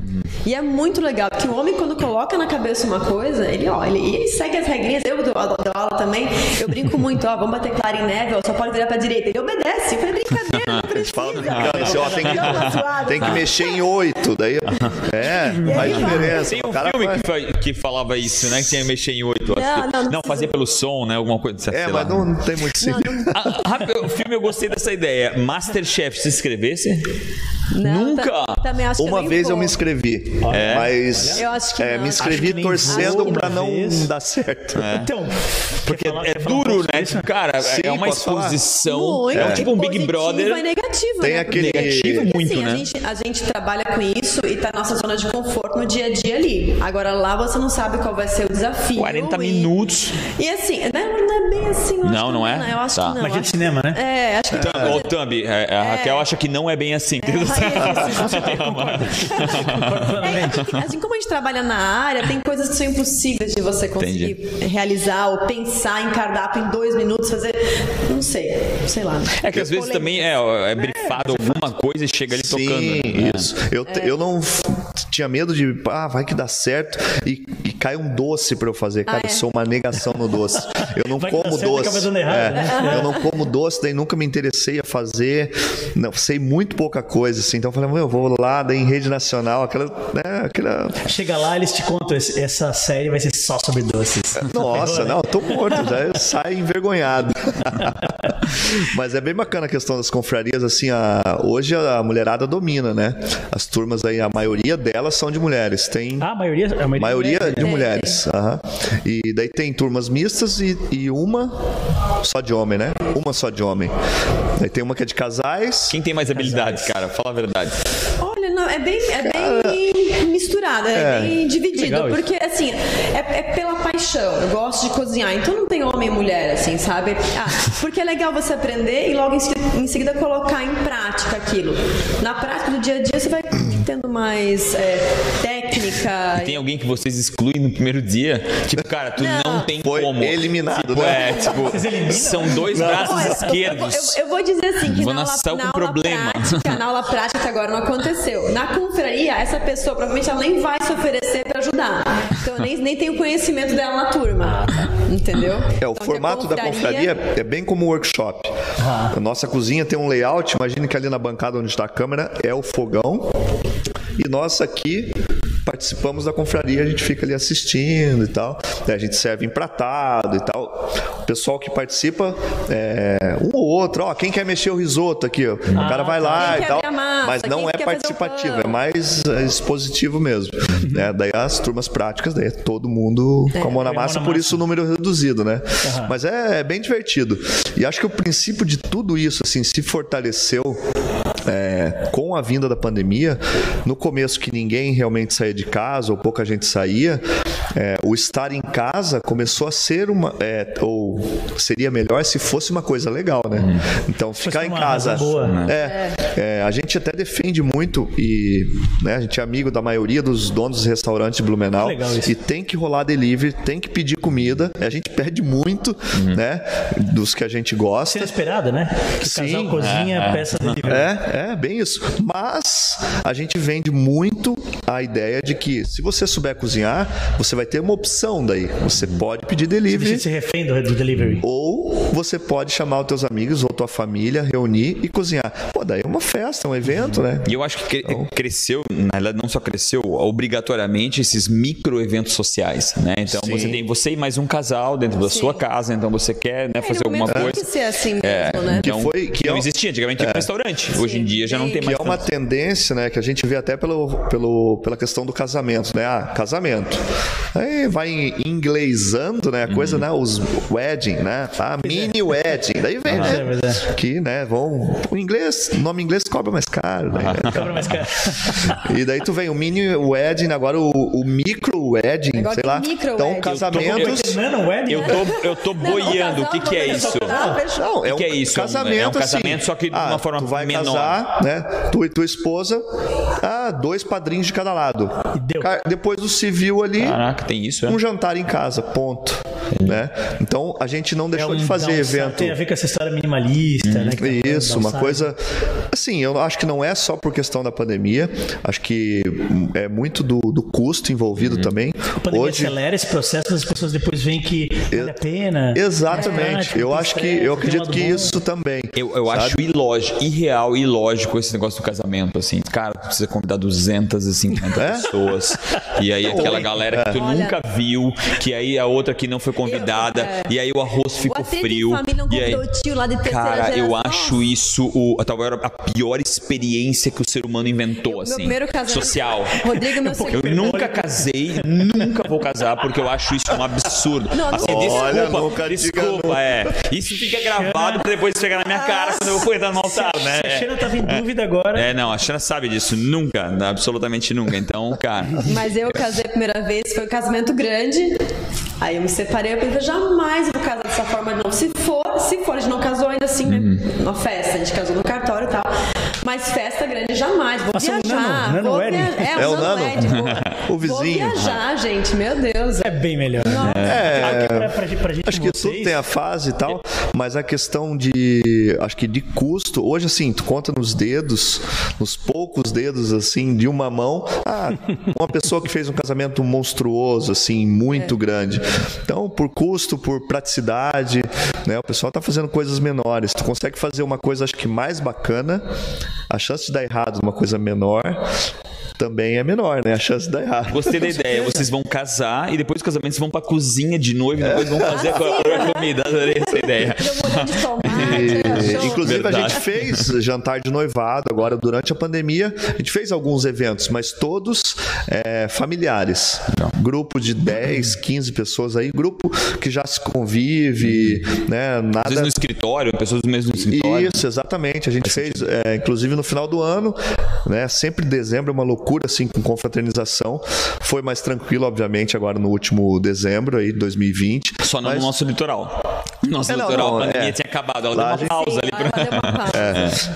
E é muito legal, porque o homem, quando coloca na cabeça uma coisa, ele, ó, ele, ele segue as regrinhas. Eu dou, dou aula também, eu brinco muito, ó, vamos bater claro em neve, ó, só pode virar pra direita. Ele obedece. Eu falei, brincadeira, não precisa. Fala, ó, tem, que, tem que mexer em oito. Daí, é, faz diferença. Tem um filme faz... que, que, falava isso, né? Que tinha que mexer em oito. Não, não, não, não fazia pelo som, né? Alguma coisa. É, mas não, não, tem muito sentido. Ah, o filme eu gostei dessa ideia. Masterchef, se inscrevesse? Não, Nunca? Também acho Uma vez eu me inscrevi, é? mas eu acho que é, me inscrevi torcendo para não vez. dar certo. É. Então, porque falar, é duro, né? Tipo, cara, é Sim, é uma exposição. Muito, é tipo um Big Brother. E negativo, Tem né? aquele negativo muito, assim, né? A gente, a gente trabalha com isso e tá na nossa zona de conforto no dia a dia ali. Agora lá você não sabe qual vai ser o desafio. 40 e... minutos. E assim, não é, não é bem assim. Não, não é? Não, eu acho tá. que não. Mas de cinema, né? É, acho que. Ô, Thumb, a Raquel acha que não é bem assim. É, é, assim como a gente trabalha na área, tem coisas que são impossíveis de você conseguir Entendi. realizar ou pensar em cardápio em dois minutos, fazer. Não sei, sei lá. É que às vezes também é, é brifado é, alguma coisa e chega ali Sim, tocando. É. Isso. Eu, é. eu não tinha medo de, ah, vai que dá certo e, e cai um doce para eu fazer. Cara, ah, é? eu sou uma negação no doce. Eu não vai como doce. Errado, é, né? Eu não como doce, daí nunca me interessei a fazer. Não, sei muito pouca coisa, assim. Então eu falei, eu vou lá, daí em rede nacional, aquela, né, aquela... Chega lá, eles te contam, essa série vai ser só sobre doces. Nossa, não, eu tô morto, já eu saio envergonhado. Mas é bem bacana a questão das confrarias, assim, a, hoje a mulherada domina, né? As turmas aí, a maioria delas são de mulheres. Tem ah, a maioria, a maioria, maioria de mulheres. Uhum. E daí tem turmas mistas e, e uma só de homem, né? Uma só de homem. Daí tem uma que é de casais. Quem tem mais habilidades, cara? Fala a verdade. Olha, não, é bem, é bem misturado, é, é bem dividido. Porque, assim, é, é, pela paixão. Eu gosto de cozinhar, então não tem homem e mulher, assim, sabe? Ah, porque é legal você aprender e logo em seguida colocar em prática aquilo. Na prática do dia a dia você vai tendo mais é, técnica. E tem alguém que vocês excluem no primeiro dia? Tipo, cara, tu não, não tem Foi como. eliminado, tipo, né? É, tipo, são dois não. braços Olha, esquerdos. Eu, eu, vou dizer assim, que vou na, aula, na aula problema. prática, na aula prática até agora não aconteceu. Na confraria, essa pessoa provavelmente ela nem vai se oferecer para ajudar. Então eu nem, nem tenho conhecimento dela na turma. Entendeu? É, o então, formato confraria... da confraria é bem como um workshop. Ah. A nossa cozinha tem um layout, imagine que ali na bancada onde está a câmera é o fogão. E nós aqui participamos da confraria, a gente fica ali assistindo e tal. A gente serve empratado e tal. Pessoal que participa, é, um ou outro, ó, quem quer mexer o risoto aqui, ó. o cara vai lá quem e tal. Massa, mas não é participativo, é mais é, expositivo mesmo. Uhum. Né? Daí as turmas práticas, daí é todo mundo é, com a mão na massa, por isso o número reduzido, né? Uhum. Mas é, é bem divertido. E acho que o princípio de tudo isso, assim, se fortaleceu é, com a vinda da pandemia, no começo que ninguém realmente saía de casa ou pouca gente saía, é, o estar em casa começou a ser uma. é, ou seria melhor se fosse uma coisa legal, né? Então, ficar em uma casa. boa, né? É, é, a gente até defende muito e né, a gente é amigo da maioria dos donos dos restaurantes de Blumenau. Legal isso. E tem que rolar delivery, tem que pedir comida. A gente pede muito, né? Dos que a gente gosta. Cena esperada, né? Que o casal Sim. cozinha, peça delivery. É, é, bem isso. Mas a gente vende muito a ideia de que se você souber cozinhar, você vai ter uma opção daí. Você pode pedir delivery de ser refém do, do delivery. ou você pode chamar os teus amigos ou tua família, reunir e cozinhar. Pô, daí é uma festa, um evento, né? E eu acho que cre- cresceu, na realidade não só cresceu, obrigatoriamente esses micro eventos sociais, né? Então Sim. você tem você e mais um casal dentro da Sim. sua casa, então você quer né, É, fazer alguma coisa. Tem que ser assim mesmo, É, né? Que então, foi- que não é um- existia, antigamente tinha um restaurante. Hoje em dia já não tem Que mais. Que é uma tanto. tendência, né, que a gente vê até pelo, pelo, pela questão do casamento, né? Ah, casamento. Aí vai inglesando, né, a coisa, né, os wedding, né? Ah, mini wedding. Daí vem, é, né? é. Que, né, vão... O inglês, o nome inglês cobra mais caro, né? Cobra mais caro. E daí tu vem o mini wedding, agora o, o micro wedding, Agora sei lá. micro Então, wedding. casamentos... Eu tô, eu tô boiando. O que, que é isso? Não, é O que um que é isso? É casamento, é um casamento, assim. só que de Ah, uma forma tu vai menor. casar, né? Tu e tua esposa, ah, dois padrinhos de cada lado. E deu. Depois do civil ali, Caraca, tem isso, é? um jantar em casa, ponto. Né? Então a gente não deixou É um de fazer downside, evento. Tem a ver com essa história minimalista, né? que tá Isso, uma coisa. Assim, eu acho que não é só por questão da pandemia. Acho que é muito do, do custo envolvido também. A pandemia Hoje, acelera esse processo, as pessoas depois veem que vale a pena. exatamente. É, eu tem acho que estresse, eu tem acredito que bom. isso também. Eu, eu acho ilógico, irreal e ilógico esse negócio do casamento, assim. Cara, tu precisa convidar 250 É? pessoas. E aí aquela galera que tu Olha- nunca viu, que aí a outra que não foi convidada, e aí o arroz ficou frio. de família não e aí, convidou o tio lá de terceira Cara, eu acho isso o, talvez a pior experiência que o ser humano inventou, Meu assim. primeiro casamento- Social. Rodrigo, meu Eu nunca casei, nunca vou casar, porque eu acho isso um absurdo. Não, não- assim, Olha, desculpa, nunca desculpa, é. Isso fica gravado pra depois pegar na minha cara quando eu for entrar no altar, né? Se a Xena tava em dúvida agora. É, não, a Xana sabe disso. Nunca, absolutamente nunca. Então, cara. Mas eu casei a primeira vez, foi um casamento grande. Aí eu me separei, eu pensei, jamais vou casar dessa forma, não. Se for, se for, a gente não casou ainda assim, né? Uhum. Uma festa, a gente casou no cartório e tal. Mas festa grande, jamais. Vou Passou um viajar. nano, nano vou wedding. via- É o um nano? vou- O vizinho. Vou viajar, gente, meu Deus. É bem melhor. Né? É, Pra, pra, pra gente Acho que vocês, tudo tem a fase e tal, mas a questão de, acho que de custo, hoje assim, tu conta nos dedos, nos poucos dedos assim de uma mão, ah, uma pessoa que fez um casamento monstruoso assim, muito grande. Então, por custo, por praticidade, né, o pessoal tá fazendo coisas menores. Tu consegue fazer uma coisa acho que mais bacana, a chance de dar errado numa coisa menor também é menor, né? A chance de dar errado. Gostei da ideia. Vocês vão casar e depois do casamento vocês vão pra cozinha de noivo e depois vão fazer a, a comida. Adorei essa ideia. De tomate, E, show. inclusive, a gente fez jantar de noivado agora durante a pandemia. A gente fez alguns eventos, mas todos é, familiares. Grupo de 10, 15 pessoas aí, grupo que já se convive, né? Às vezes Nada. no escritório, pessoas mesmo no escritório. Isso, exatamente. A gente fez, é, inclusive no final do ano, né? Sempre dezembro é uma loucura, assim, com confraternização. Foi mais tranquilo, obviamente, agora no último dezembro aí, de 2020. Só não Mas- no nosso litoral. Nosso É, não, litoral, não, a pandemia é. Acabado. Ela Lá deu a uma gente- pausa ali. Deu uma pausa.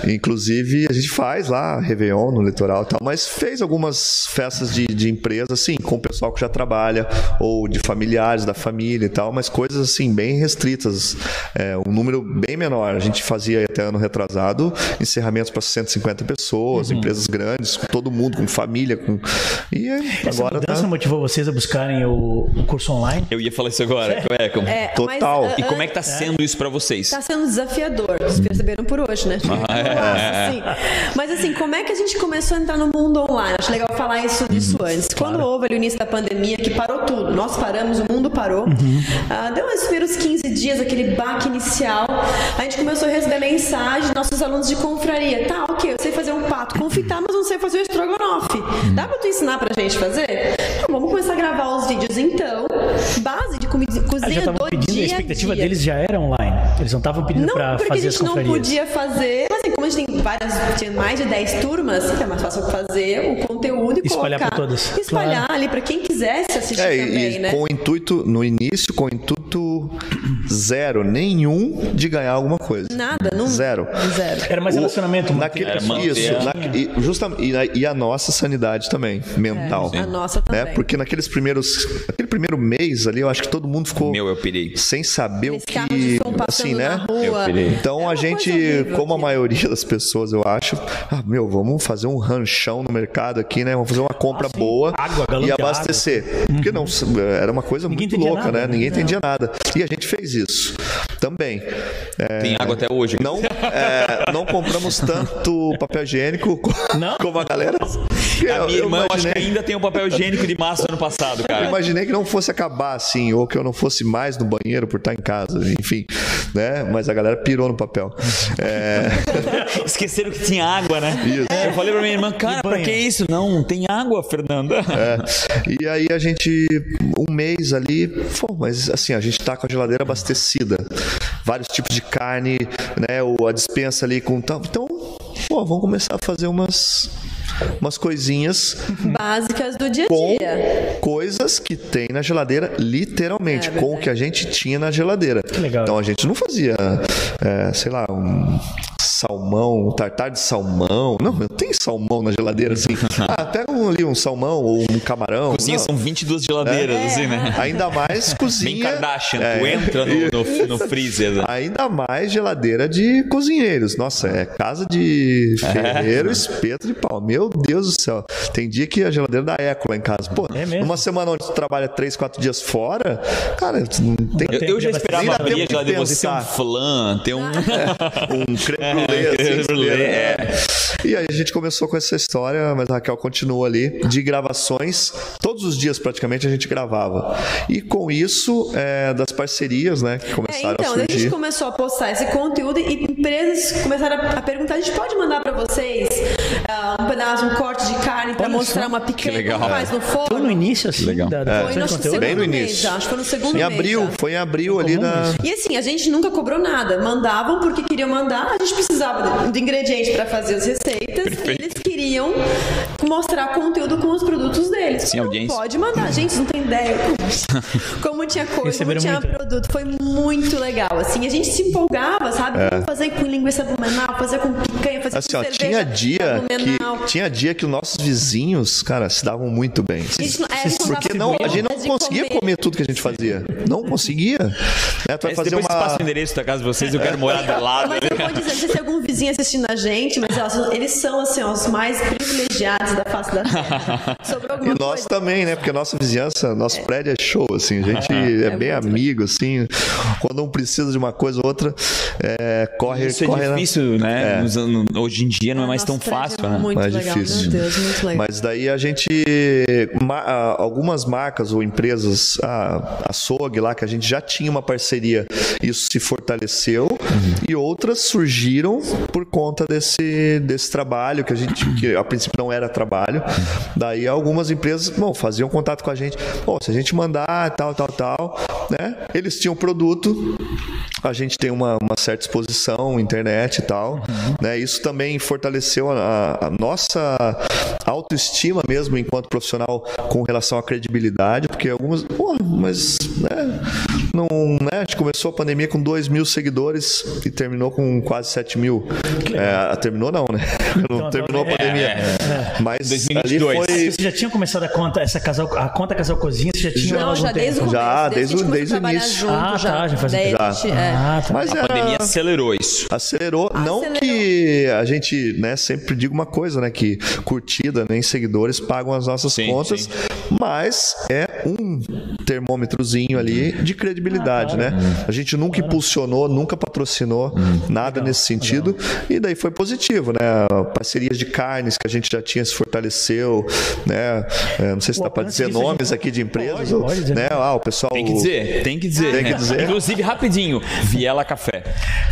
É, inclusive, a gente faz lá Réveillon no litoral e tal, mas fez algumas festas de, de empresa, assim, com o pessoal que já trabalha, ou de familiares da família e tal, mas coisas, assim, bem restritas. É, um número bem menor. A gente fazia até ano retrasado encerramentos para 150 pessoas, empresas grandes, com todo mundo, com família, com. E Essa agora mudança tá. motivou vocês a buscarem o, o curso online? Eu ia falar isso agora. É, como- É, Total. mas, E ah, como é que tá sendo isso pra vocês? Tá sendo desafiador, vocês perceberam por hoje, né? Nossa, assim. Mas assim, como é que a gente começou a entrar no mundo online? Acho legal falar isso disso antes. Quando houve ali o início da pandemia, que parou tudo, nós paramos, o mundo parou. Ah, deu uns primeiros 15 dias, aquele baque inicial. A gente começou a receber mensagem, nossos alunos de confraria. Tá, ok, eu sei fazer um pato confitar, mas não sei fazer o estrogonofe. Dá pra tu ensinar pra gente fazer? Tá, vamos começar a gravar os vídeos então. Base de comida, Ah, já cozinha do pedindo, dia a expectativa dia. deles já era online. Eles não estavam pedindo Não, pra porque a fazer gente as não podia fazer. Mas assim, como a gente tem várias, tinha mais de 10 turmas, é mais fácil fazer o conteúdo e Espalhar colocar. pra todas. Espalhar Claro. ali pra quem quisesse assistir É, também, e né? com o intuito, no início, com o intuito zero, nenhum de ganhar alguma coisa. Nada, não. Zero. Zero. Era mais O- relacionamento. Naquele, Era isso, a- na- e, justamente, e, a- e a nossa sanidade também, mental. É, a nossa né? também. Porque naqueles primeiros. Aquele primeiro mês ali, eu acho que todo mundo ficou Meu, eu pirei. sem saber o que. Assim, né? na rua. Eu pirei. Então É a gente, horrível como a maioria das pessoas, eu acho, ah, meu, vamos fazer um ranchão no mercado aqui, né? Vamos fazer uma compra sim. boa Água, e abastecer. Porque não, era uma coisa Ninguém muito louca, nada, né? né? Ninguém entendia nada. E a gente fez isso também. É, Tem água até hoje. não, é, não compramos tanto papel higiênico co- Não? como a galera. A minha irmã, eu acho que imaginei- ainda tem o papel higiênico de massa do ano passado, eu cara. imaginei que não fosse acabar assim, ou que eu não fosse mais no banheiro por estar em casa, enfim, né? Mas a galera pirou no papel. É, Esqueceram que tinha água, né? Eu falei pra minha irmã, cara, pra que isso? Não, tem água, Fernanda. é. E aí a gente, um mês ali, pô, mas assim, a gente tá com a geladeira abastecida, vários tipos de carne, né? Ou a dispensa ali com tal. Então, pô, vamos começar a fazer umas. Umas coisinhas Básicas do dia a com dia. coisas que tem na geladeira, literalmente, É com o que a gente tinha na geladeira. legal. Então a gente não fazia, é, sei lá, um salmão, um tartar de salmão. Não, não tem salmão na geladeira assim. ah, pega um, ali um salmão ou um camarão. Cozinha Não. são 22 geladeiras, assim, né? Ainda mais Bem cozinha. Kardashian, É. tu entra no, no, no freezer. né? Ainda mais geladeira de cozinheiros. Nossa, é casa de É. ferreiro, espeto de pau. Meu Deus do céu. Tem dia que a geladeira dá eco lá em casa. Pô, É mesmo? numa semana onde tu trabalha três, quatro dias fora, cara, tu não tem Eu, eu já esperava abrir a de geladeira, você ter um flan, ter um... um creme brulee, assim, creme brulee, né? é. E aí a gente começou com essa história, mas a Raquel continua ali, de gravações. Todos os dias, praticamente, a gente gravava. E com isso, é, das parcerias, né, que É, começaram então, a daí a gente surgir. começou a postar esse conteúdo e empresas começaram a, perguntar: a gente pode mandar pra vocês ah, um pedaço, um corte de carne pra Olha mostrar só. uma picanha legal. como faz no Foi no forno? início, assim, Legal. da, da Foi no conteúdo? Bem no segundo mês, início. acho que foi no segundo Em mês. abril, já. foi em abril ali comum na. isso. E assim, a gente nunca cobrou nada. Mandavam porque queriam mandar, a gente precisava de, de ingredientes para fazer as receitas. Perfeito. Eles queriam mostrar conteúdo com os produtos deles. Sim, não audiência. pode mandar. Gente, não tem ideia como, como tinha coisa, como Receberam tinha muito, produto. Foi muito legal. Assim, a gente se empolgava, sabe? Vamos fazer com linguiça blumenau, fazer com picanha, fazer É. Assim, com ó, cerveja tinha dia blumenau. que tinha dia que os nossos vizinhos, cara, se davam muito bem. A gente é, a gente não Porque não, a gente não conseguia comer. tudo que a gente fazia. Não conseguia. Né, tu vai fazer depois uma passam o endereço da casa de vocês, eu quero morar do lado. Mas eu vou dizer, não sei se tem algum vizinho assistindo a gente, mas ó, eles são assim, ó, os mais privilegiados da face da terra. E nós coisa. também, né? Porque a nossa vizinhança, nosso prédio é show, assim. A gente é, bem muito amigo, assim. Quando um precisa de uma coisa ou outra, é, corre, Isso é corre na- difícil, né? É. Anos- hoje em dia não é mais tão Nosso prédio fácil, é né? Muito Mais legal, difícil. meu Deus, muito legal. Mas daí a gente. ma- ah, algumas marcas ou empresas, a, a SOG lá, que a gente já tinha uma parceria, isso se fortaleceu. E outras surgiram por conta desse, desse trabalho, que a gente, que a princípio não era trabalho. Daí algumas empresas, bom, faziam contato com a gente. Pô, se a gente mandar tal, tal, tal, né? Eles tinham produto, a gente tem uma, uma certa exposição, internet e tal, né? Isso também fortaleceu a, a nossa autoestima mesmo enquanto profissional com relação à credibilidade, porque algumas, pô, mas né, não, né? A gente começou a pandemia com 2 mil seguidores e terminou com quase 7 mil. É, terminou não, né? Não Então, terminou a é, pandemia. é, Mas 2022. ali foi Você já tinha começado a conta, essa casal, a conta casal cozinha, você já tinha Não, já desde começo. Já, desde, desde o- gente desde o início. junto Ah, já. tá, já faz Daí já. a gente, é, Ah, tá. Mas A era- pandemia acelerou isso. Acelerou, não Acelerou. que a gente, né, sempre diga uma coisa, né, que curtida, nem seguidores pagam as nossas Sim, contas, sim. Mas é um termômetrozinho ali de credibilidade, Ah, né? A gente nunca impulsionou, nunca patrocinou nada nesse sentido, e daí foi positivo, né? Parcerias de carnes que a gente já tinha se fortaleceu, né? É, não sei se O dá para dizer nomes gente- aqui de empresas, Pode, ou, pode né? Ah, o pessoal Tem que dizer, tem que dizer. Tem que dizer. Inclusive, rapidinho, Viela Café.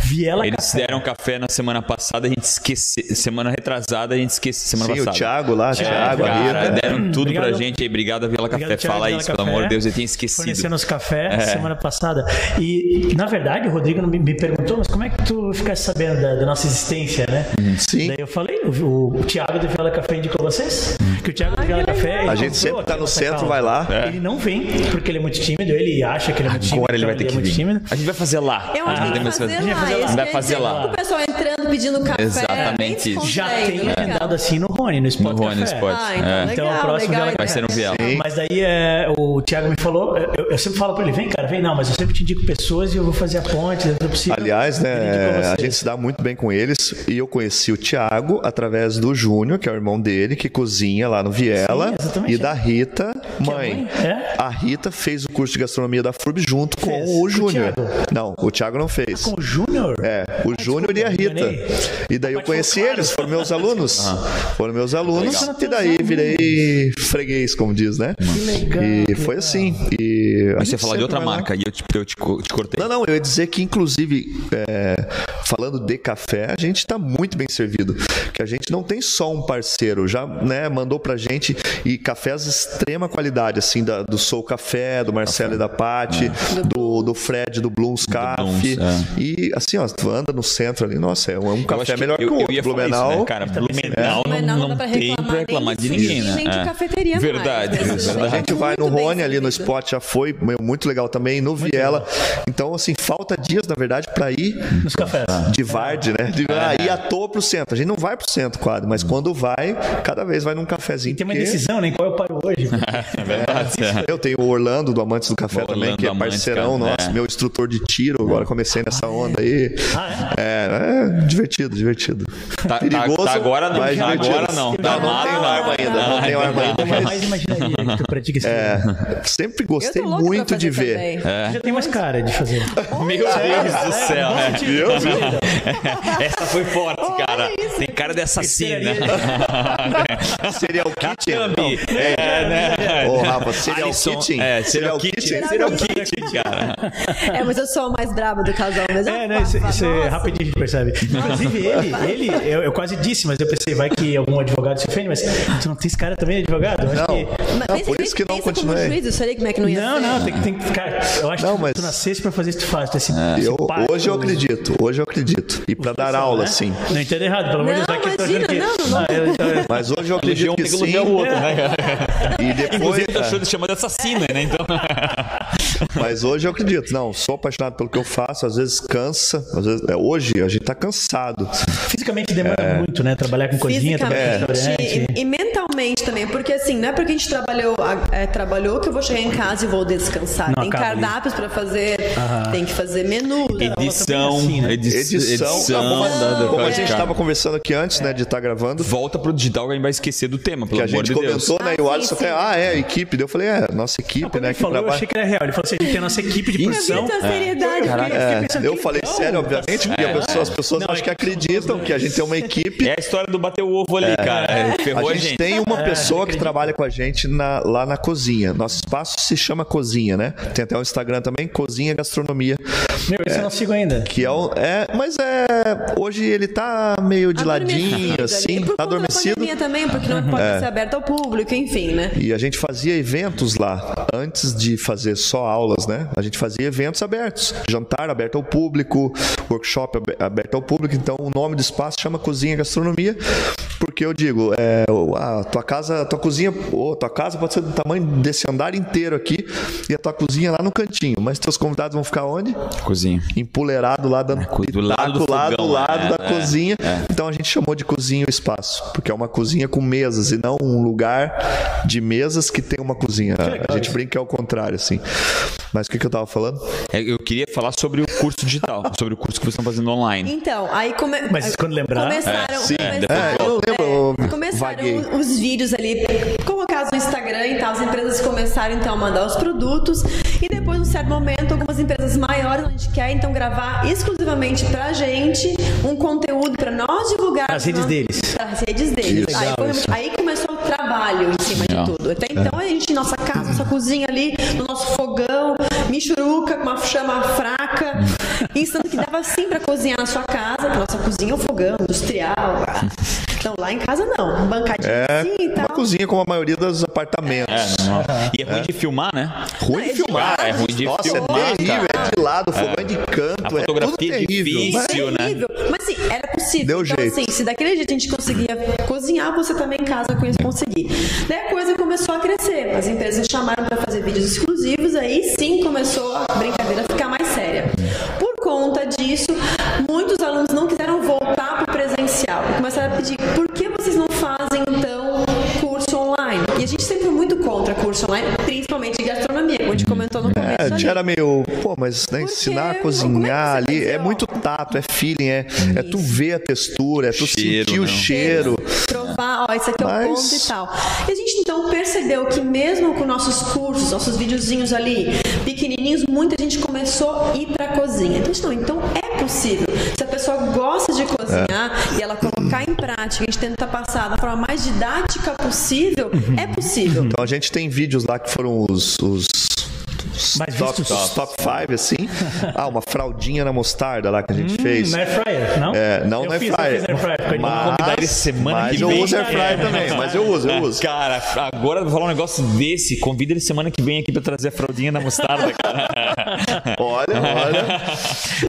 Viela Eles Café. deram café na semana passada, a gente esqueceu. Semana retrasada, a gente esqueceu. Semana Sim, o passada. Thiago lá, É, Thiago, cara, Rita. deram tudo Obrigado. pra gente aí. Obrigado obrigado, Viela Café. Obrigado, Thiago, Fala isso, pelo Café. amor de Deus, eu tinha esquecido. Fornecendo os café semana passada. E, na verdade, o Rodrigo me, me perguntou, mas como é que tu ficasse sabendo da, da nossa existência, né? Sim. Daí eu falei, o, o Thiago do Viola Café indicou vocês? Que o Thiago do Viola Café. ele A gente sempre tá no centro, causa. vai lá. Ele não vem, porque ele é muito tímido, ele acha que ele é muito tímido. Agora ele vai então ter que é muito vir. tímido. A gente vai fazer lá. Eu acho Ah, que que mas fazer Vai lá. fazer lá. Vai fazer lá. que O pessoal entrando pedindo café. Exatamente bem isso. Já descontraído, tem agendado assim no Rony, no Spot No Rony Café. Spot. Ah, então É. legal, Então, o próximo legal. já Vai ser no Viela. Sim. Mas daí é, o Thiago me falou, eu, eu sempre falo pra ele, vem cara, vem, não, mas eu sempre te indico pessoas e eu vou fazer a ponte dentro do possível. Aliás, né, a gente se dá muito bem com eles e eu conheci o Thiago através do Júnior, que é o irmão dele, que cozinha lá no Viela, Sim, exatamente. e da Rita, é mãe. mãe, é? A Rita fez o curso de gastronomia da FURB junto com Fez. o Com o Júnior. Não, o Thiago não fez. Com o Júnior? É, o Júnior e a Rita. E daí eu conheci eles, foram meus alunos. Foram meus alunos. E daí virei freguês, como diz, né? Que legal, E que foi assim. E Mas você falar de outra vai lá. marca e eu te, eu te, te cortei. Não, não, eu ia dizer que, inclusive, é, falando de café, a gente está muito bem servido. Que a gente não tem só um parceiro, já né, mandou pra gente e cafés de extrema qualidade, assim, da- do Soul Café, do Marcelo e da Pati, do, do Fred, do Blues Café. Blooms, é. E assim, ó, tu anda no centro ali, nossa, é um, é um Eu café que melhor que eu, o eu outro. ia falar Blumenau. isso, né, cara? Blumenau Mas não, não não dá pra tem reclamar pra reclamar de ninguém, né? nem de É. cafeteria mais, Verdade, né? verdade. A gente vai no Muito Rony ali no spot, já foi, muito legal também, no Viela. Então, assim, falta dias, na verdade, pra ir Nos cafés. de Varde, né? De ah, ir à toa pro centro. A gente não vai pro centro, quadro, mas quando vai, cada vez vai num cafezinho. E tem uma porque decisão, nem qual eu paro hoje. É verdade. é. Eu tenho o Orlando do Amantes do Café também, Orlando que é parceirão nosso, é. meu instrutor de tiro. Agora comecei nessa onda aí. Ah, É, é divertido, divertido. Tá, Perigoso, tá, tá agora não, mas tá divertido. agora não. Não, Tá não não. arma ainda, não tenho arma ainda, Eu mas que tu pratica esse é, sempre Eu gostei tô louca pra muito de ver. É. Já tem mais cara de fazer. Meu Deus do céu, bom é. sentido. Essa foi forte, cara. Tem cara de assassina. Serial kitchen? Thumb. É, né? Ô, Rafa, serial kitchen? É, serial kitchen. Serial kitchen, cara. É, mas eu sou a mais braba do casal, mas É, né? Isso, é rapidinho a gente percebe. Inclusive, ele, ele eu, eu quase disse, mas eu pensei, vai que algum advogado se ofende, mas tu não tem esse cara também, advogado? Eu acho Não. que- Mas Não, por isso que não continuei. juiz, eu como é que não ia Não, ser. não, tem que, tem que ficar. Eu acho Não, que mas- tu nascesse pra fazer isso, tu faz. Tu é esse, Eu, hoje eu acredito, hoje eu acredito. E pra dar aula, né? sim. Não entenda errado, pelo amor de Não, Deus. imagina, que- não, não, Ah, eu- eu- Mas hoje eu acredito que sim. o outro, né, cara? E depois, Inclusive, tá é, achando chamando de assassina, né? Então. mas hoje eu acredito. Não, sou apaixonado pelo que eu faço. Às vezes cansa. Às vezes, é, hoje a gente tá cansado. Fisicamente demanda muito, né? Trabalhar com cozinha, trabalhar restaurante. e, e mentalmente também, porque assim, não é porque a gente trabalhou, a- é, trabalhou que eu vou chegar em casa e vou descansar. Não, tem cardápios pra fazer, tem que fazer menu. Edição, assim, né? edi- Edição. edição Não, como, a gente estava conversando aqui antes, né, de estar gravando. Volta pro digital que a gente vai esquecer do tema, pelo Que a amor gente de Deus. comentou, né? E Ah, o sim, Alisson até, ah, é, a equipe. Eu falei, é, nossa equipe, Quando né? ele Que falou, eu trabalha. achei que era real. Ele falou assim: a gente tem a nossa equipe de Eu produção. Eu É, eu falei sério, tá obviamente, porque a pessoa- as pessoas Não, acho é que acreditam que a gente tem uma equipe. É a história do bater o ovo ali, cara. É, Ferrou A a gente, gente. tem uma É, pessoa que trabalha com a gente na- lá na cozinha. Nosso espaço se chama Cozinha, né? Tem até o Instagram também, Cozinha Gastronomia. Meu, esse eu não sigo ainda. Que é, é Mas é. Hoje ele tá meio de ladinho, assim, tá da adormecido. pandemia também, porque não pode ser aberto ao público, enfim, né? E a gente fazia eventos lá, antes de fazer só aulas, né? A gente fazia eventos abertos. Jantar aberto ao público, workshop abe- aberto ao público. Então, o nome do espaço chama Cozinha Gastronomia, porque eu digo, é, a tua casa, a tua cozinha, ou tua casa pode ser do tamanho desse andar inteiro aqui, e a tua cozinha lá no cantinho. Mas teus convidados vão ficar onde? Cozinha. Empoleirado lá, dando co- do lado do pitaco lá do fogão, lado é, da é, cozinha. Então a gente chamou de cozinha o espaço, porque é uma cozinha com mesas e não um lugar de mesas que tem uma cozinha. A gente brinca que é o contrário, assim. Mas o que, que eu tava falando? É, Eu queria falar sobre o curso digital, sobre o curso que vocês estão fazendo online. Então, aí come... Mas quando lembrar- começaram, É, sim, começaram, é, eu lembro, é, começaram vaguei. os vídeos ali colocados no Instagram e tal. As empresas começaram então a mandar os produtos e depois, num certo momento, algumas empresas maiores a gente quer então gravar exclusivamente pra gente um conteúdo pra nós divulgar Nas redes deles. As redes deles. Aí, foi aí começou o trabalho em cima Legal. de tudo. Até então a gente, nossa casa, nossa cozinha ali, no nosso fogão, michuruca, com uma chama fraca, pensando que dava sim pra cozinhar na sua casa, que nossa cozinha é um fogão industrial. Então lá em casa não. Bancadinha É assim e uma tal. cozinha como a maioria dos apartamentos. É, não. E é ruim de filmar, né? Ruim Não, de é filmar. É ruim de Nossa, filmar, é terrível. cara. É de lado, fogão é de canto. A é tudo fotografia é terrível. difícil. Mas- né? Terrível. Mas sim, era possível. Deu então, jeito. assim, se daquele jeito a gente conseguia cozinhar, você também em casa com isso conseguir. Daí a coisa começou a crescer. As empresas chamaram para fazer vídeos exclusivos, aí sim começou a brincadeira a ficar mais séria. Por conta disso, muitos alunos não quiseram voltar para o presencial. E começaram a pedir, por que vocês não fazem então curso online? E a gente sempre foi muito contra curso online, principalmente de gastronomia, como a gente comentou no começo. É, a ali. gente era meio, pô, mas né, ensinar a é cozinhar vai ali é muito tato, é feeling, é, é tu ver a textura, é tu Cheiro, sentir o não. cheiro. provar, ó, isso aqui é o ponto e tal. E a gente então percebeu que mesmo com nossos cursos, nossos videozinhos ali, pequenininhos, muita gente começou a ir pra cozinha. Então, então é possível. Se a pessoa gosta de cozinhar e ela colocar em prática, a gente tenta passar da forma mais didática possível, é possível. Então a gente tem vídeos lá que foram os, os, os Mais top, vistos. os top five, assim. Ah, uma fraldinha na mostarda lá que a gente fez. Hum, na air fryer, não? É, não eu na fiz, air Eu fiz air fryer, ficou Mas- semana mas que eu vem. uso air fryer É. também, mas eu uso, eu uso. Cara, agora eu vou falar um negócio desse. Convida ele semana que vem aqui pra trazer a fraldinha da mostarda, cara. Olha, olha.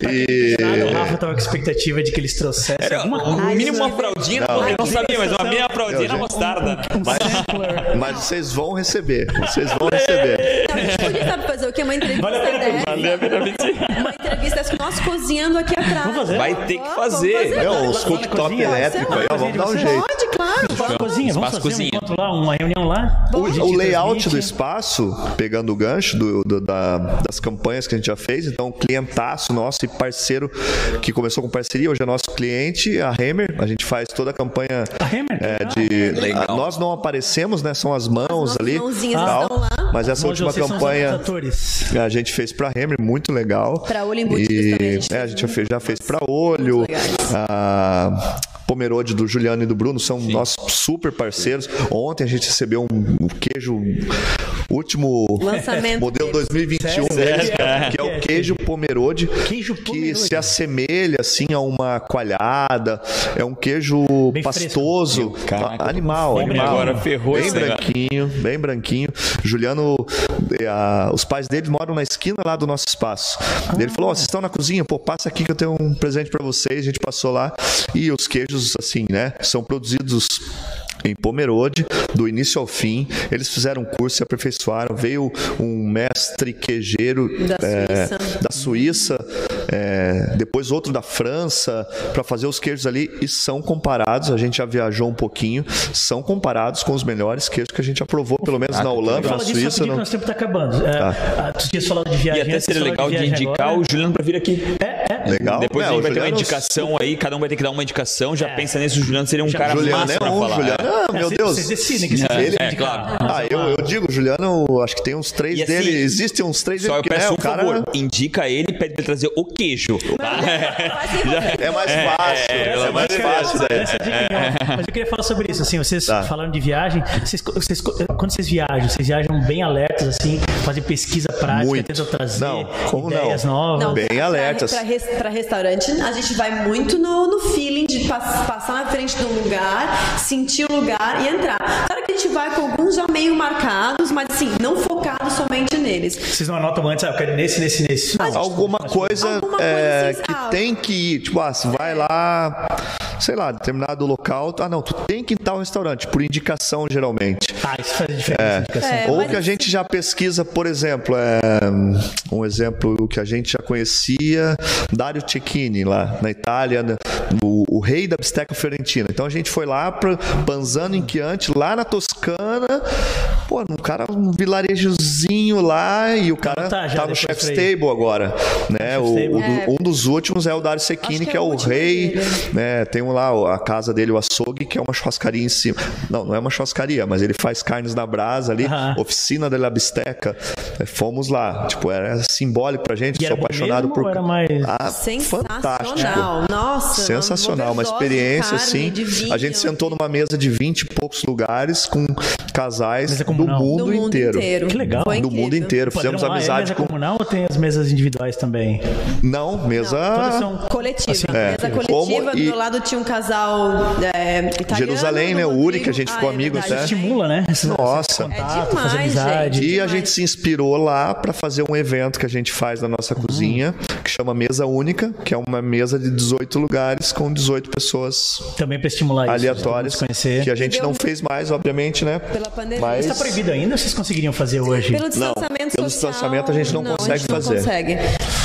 E... Nada, o Rafa tava com expectativa de que eles trouxessem Era alguma um coisa. mínimo uma fraldinha, Não. eu não sabia, mas uma mínima fraldinha na mostarda. Sampler. Mas vocês vão receber. Vocês vão receber. Não, a gente podia sabe, fazer o quê? Uma entrevista Vale a pena dessa. Valeu a pena vencer. Uma entrevista dessa com nós cozinhando aqui atrás. Vamos fazer? Vai ter que Vamos fazer. Meu, os cooktop elétricos aí, vamos dar um jeito. Pode, claro. Vamos. cozinha, vamos fazer cozinha. um encontro lá, uma reunião lá. O, o layout transmite. do espaço, pegando o gancho do- do- da- das campanhas que a gente já fez, então, clientaço nosso e parceiro que começou com parceria, hoje é nosso cliente, a Hammer. A gente faz toda a campanha A Hammer? é, Legal. de. Legal. a- nós não aparecemos, né? São as mãos nossas ali. mãozinhas tal, estão lá. Mas essa última campanha. Atores. A gente fez pra Hammer, muito legal. Pra Olho Embutidos E, também a gente é, a gente já fez, já fez pra Olho. Muito legais. A Pomerode do Juliano e do Bruno são nossos super parceiros. Ontem a gente recebeu um, um queijo último Lançamento modelo deles. 2021 Sério? deles, Sério? que é o queijo Pomerode, Queijo que Pomerode. se assemelha assim a uma coalhada. É um queijo Bem pastoso. Caraca, a- animal, animal. agora, ferrou bem branquinho, bem branquinho. Juliano, eh, a- os pais dele moram na esquina lá do nosso espaço. Ele falou: Ó, vocês estão na cozinha? Pô, passa aqui que eu tenho um presente pra vocês. A gente passou lá e os queijos, assim, né, são produzidos. Em Pomerode, do início ao fim, eles fizeram um curso, se aperfeiçoaram. Veio um mestre queijeiro Da eh, Suíça. da Suíça, é, depois outro da França, para fazer os queijos ali e são comparados. A gente já viajou um pouquinho, são comparados com os melhores queijos que a gente aprovou, pelo menos na Holanda, na disso Suíça. que não- nosso tempo tá acabando. É, ah, Tu tinha falado de E viagem. até antes, seria legal de viagem indicar agora. o Juliano pra vir aqui. É, é. Legal. Depois É, a gente vai ter uma indicação aí, cada um vai ter que dar uma indicação. Já pensa nisso, o Juliano seria um cara Juliano massa é pra um, falar. Juliano, é. ah, meu Vocês- Deus. Vocês decidem que É, vão é, claro. Ah, é eu, eu digo, Juliano, acho que tem uns três E assim, dele, existem uns três Só dele, eu que né, peço o um cara favor, indica ele e pede pra ele trazer o queijo. é mais fácil, é, mais fácil é. Mas eu queria falar sobre isso, assim, vocês Tá. falando de viagem, vocês, vocês- quando vocês viajam, vocês viajam bem alertas, assim, fazem pesquisa prática, Muito. tentam trazer Não, como ideias não? novas. Não, Bem pra, alertas. Pra restaurante, a gente vai muito no, no feeling de pass- passar na frente do lugar, sentir o lugar e entrar. Claro que a gente vai com alguns já meio marcados, mas assim, não focado somente neles. Vocês não anotam antes, ah, eu quero nesse, nesse, nesse. Não, Alguma coisa, Alguma coisa é, assim, que ah, tem que ir, tipo, ah, você vai lá, sei lá, determinado local, ah não, tu tem que ir em tal restaurante, por indicação geralmente. Ah, isso faz diferença. indicação. É, Ou que a gente já pesquisa, por exemplo, é, um exemplo que a gente já conhecia, Dario Cecchini, lá na Itália, né, o, o rei da bisteca fiorentina. Então a gente foi lá para Panzano em Chianti, lá na Toscana, pô, um cara, um vilarejozinho lá, e o cara Anotar já tá no Chef's. Table agora, né? O, o um dos últimos é o Dario Cecchini, que que é é o rei, dele. né? Tem um lá a casa dele, o açougue, que é uma churrascaria em cima. Não, não é uma churrascaria, mas ele faz carnes na brasa ali, Aham. oficina da bisteca. É, Fomos lá, tipo, era simbólico pra gente, E sou apaixonado mesmo por era mais- Ah, fantástico. Sensacional. Nossa. Sensacional, uma experiência carne, assim. a gente sentou numa mesa de 20 e poucos lugares com casais Mesa do mundo, Do mundo inteiro. inteiro. Que legal. Foi Do incrível. mundo inteiro. Fizemos Padrão A é amizade mesa com. comunal ou tem as mesas individuais também? Não, mesa. Todas são Coletiva. Assim, Mesa é. coletiva. Como do e- lado tinha um casal é, italiano. Jerusalém, né? O. Uri, que a gente ficou Ah, é amigo verdade. até. Estimula, né? Esse- Nossa. Contato, É demais, fazer amizade. gente. E a demais. gente se inspirou lá para fazer um evento que a gente faz na nossa cozinha, que chama Mesa Única, que é uma mesa de 18 lugares com 18 pessoas Também para estimular isso. aleatórias, conhecer. que a gente Deu não fez mais, obviamente, né? Pela pandemia. Mas- Está proibido ainda ou vocês conseguiriam fazer hoje? Pelo distanciamento pelo social, distanciamento a gente não consegue a gente não fazer. consegue.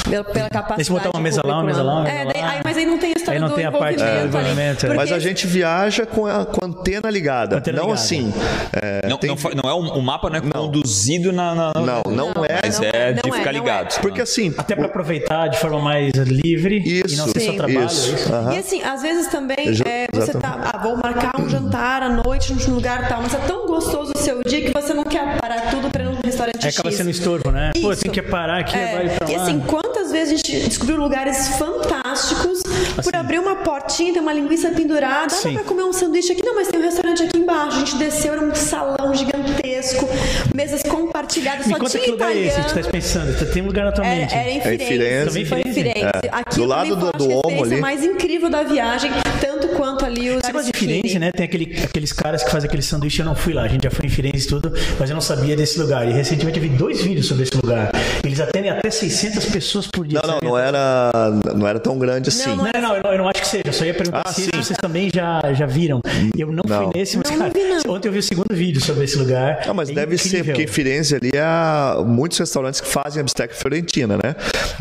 Pela, pela capacidade. Deixa eu botar uma mesa lá, uma mesa lá, uma É, mesa daí- lá. aí- mas aí não tem a história Aí não do tem a parte do é. Porque Mas a gente viaja com a, com a antena ligada. Antena não ligada. assim. é, Não, tem- não, não é um, o mapa não é conduzido na, na- na- Não, não é. Mas Não é, é, de não é, ficar não é. ligado. Porque assim. Até para aproveitar de forma mais livre e Isso, não ser só trabalho. isso. é isso? Aham. E assim, às vezes também é, você tá, ah, vou marcar um jantar à noite num lugar tal, mas é tão gostoso o seu dia que você não quer parar tudo para ir num restaurante Aí acaba X. sendo estorvo, né? Pô, Isso. tem que parar aqui, É, vai pra e lá. assim, quantas vezes a gente descobriu lugares fantásticos por abrir uma portinha, tem uma linguiça pendurada, dá pra comer um sanduíche aqui? Não, mas tem um restaurante aqui embaixo. A gente desceu, era um salão gigantesco, mesas compartilhadas, Me só conta tinha que lugar é esse que você tá pensando? Tem um lugar na tua Era, era em É em Firenze. Firenze. Também Foi em Firenze? Firenze. É. Aqui Do lado do- do ali. mais incrível da viagem, tanto quanto ali o Você gosta de. Firenze, né? Tem aquele, aqueles caras que fazem aquele sanduíche. Eu não fui lá, a gente já foi em Firenze e tudo, mas eu não sabia desse lugar. E recentemente eu vi dois vídeos sobre esse lugar. Eles atendem até 600 pessoas por dia. Não, não, não era, não era tão grande assim. Não, Não, não, eu não, eu não acho que seja. Eu só ia perguntar Ah, se sim. vocês também já, já viram. Eu não, Não. fui nesse, mas Não, não cara, vi, não. ontem eu vi o segundo vídeo sobre esse lugar. Não, mas É deve ser, incrível. porque em Firenze ali há muitos restaurantes que fazem a bisteca fiorentina, né?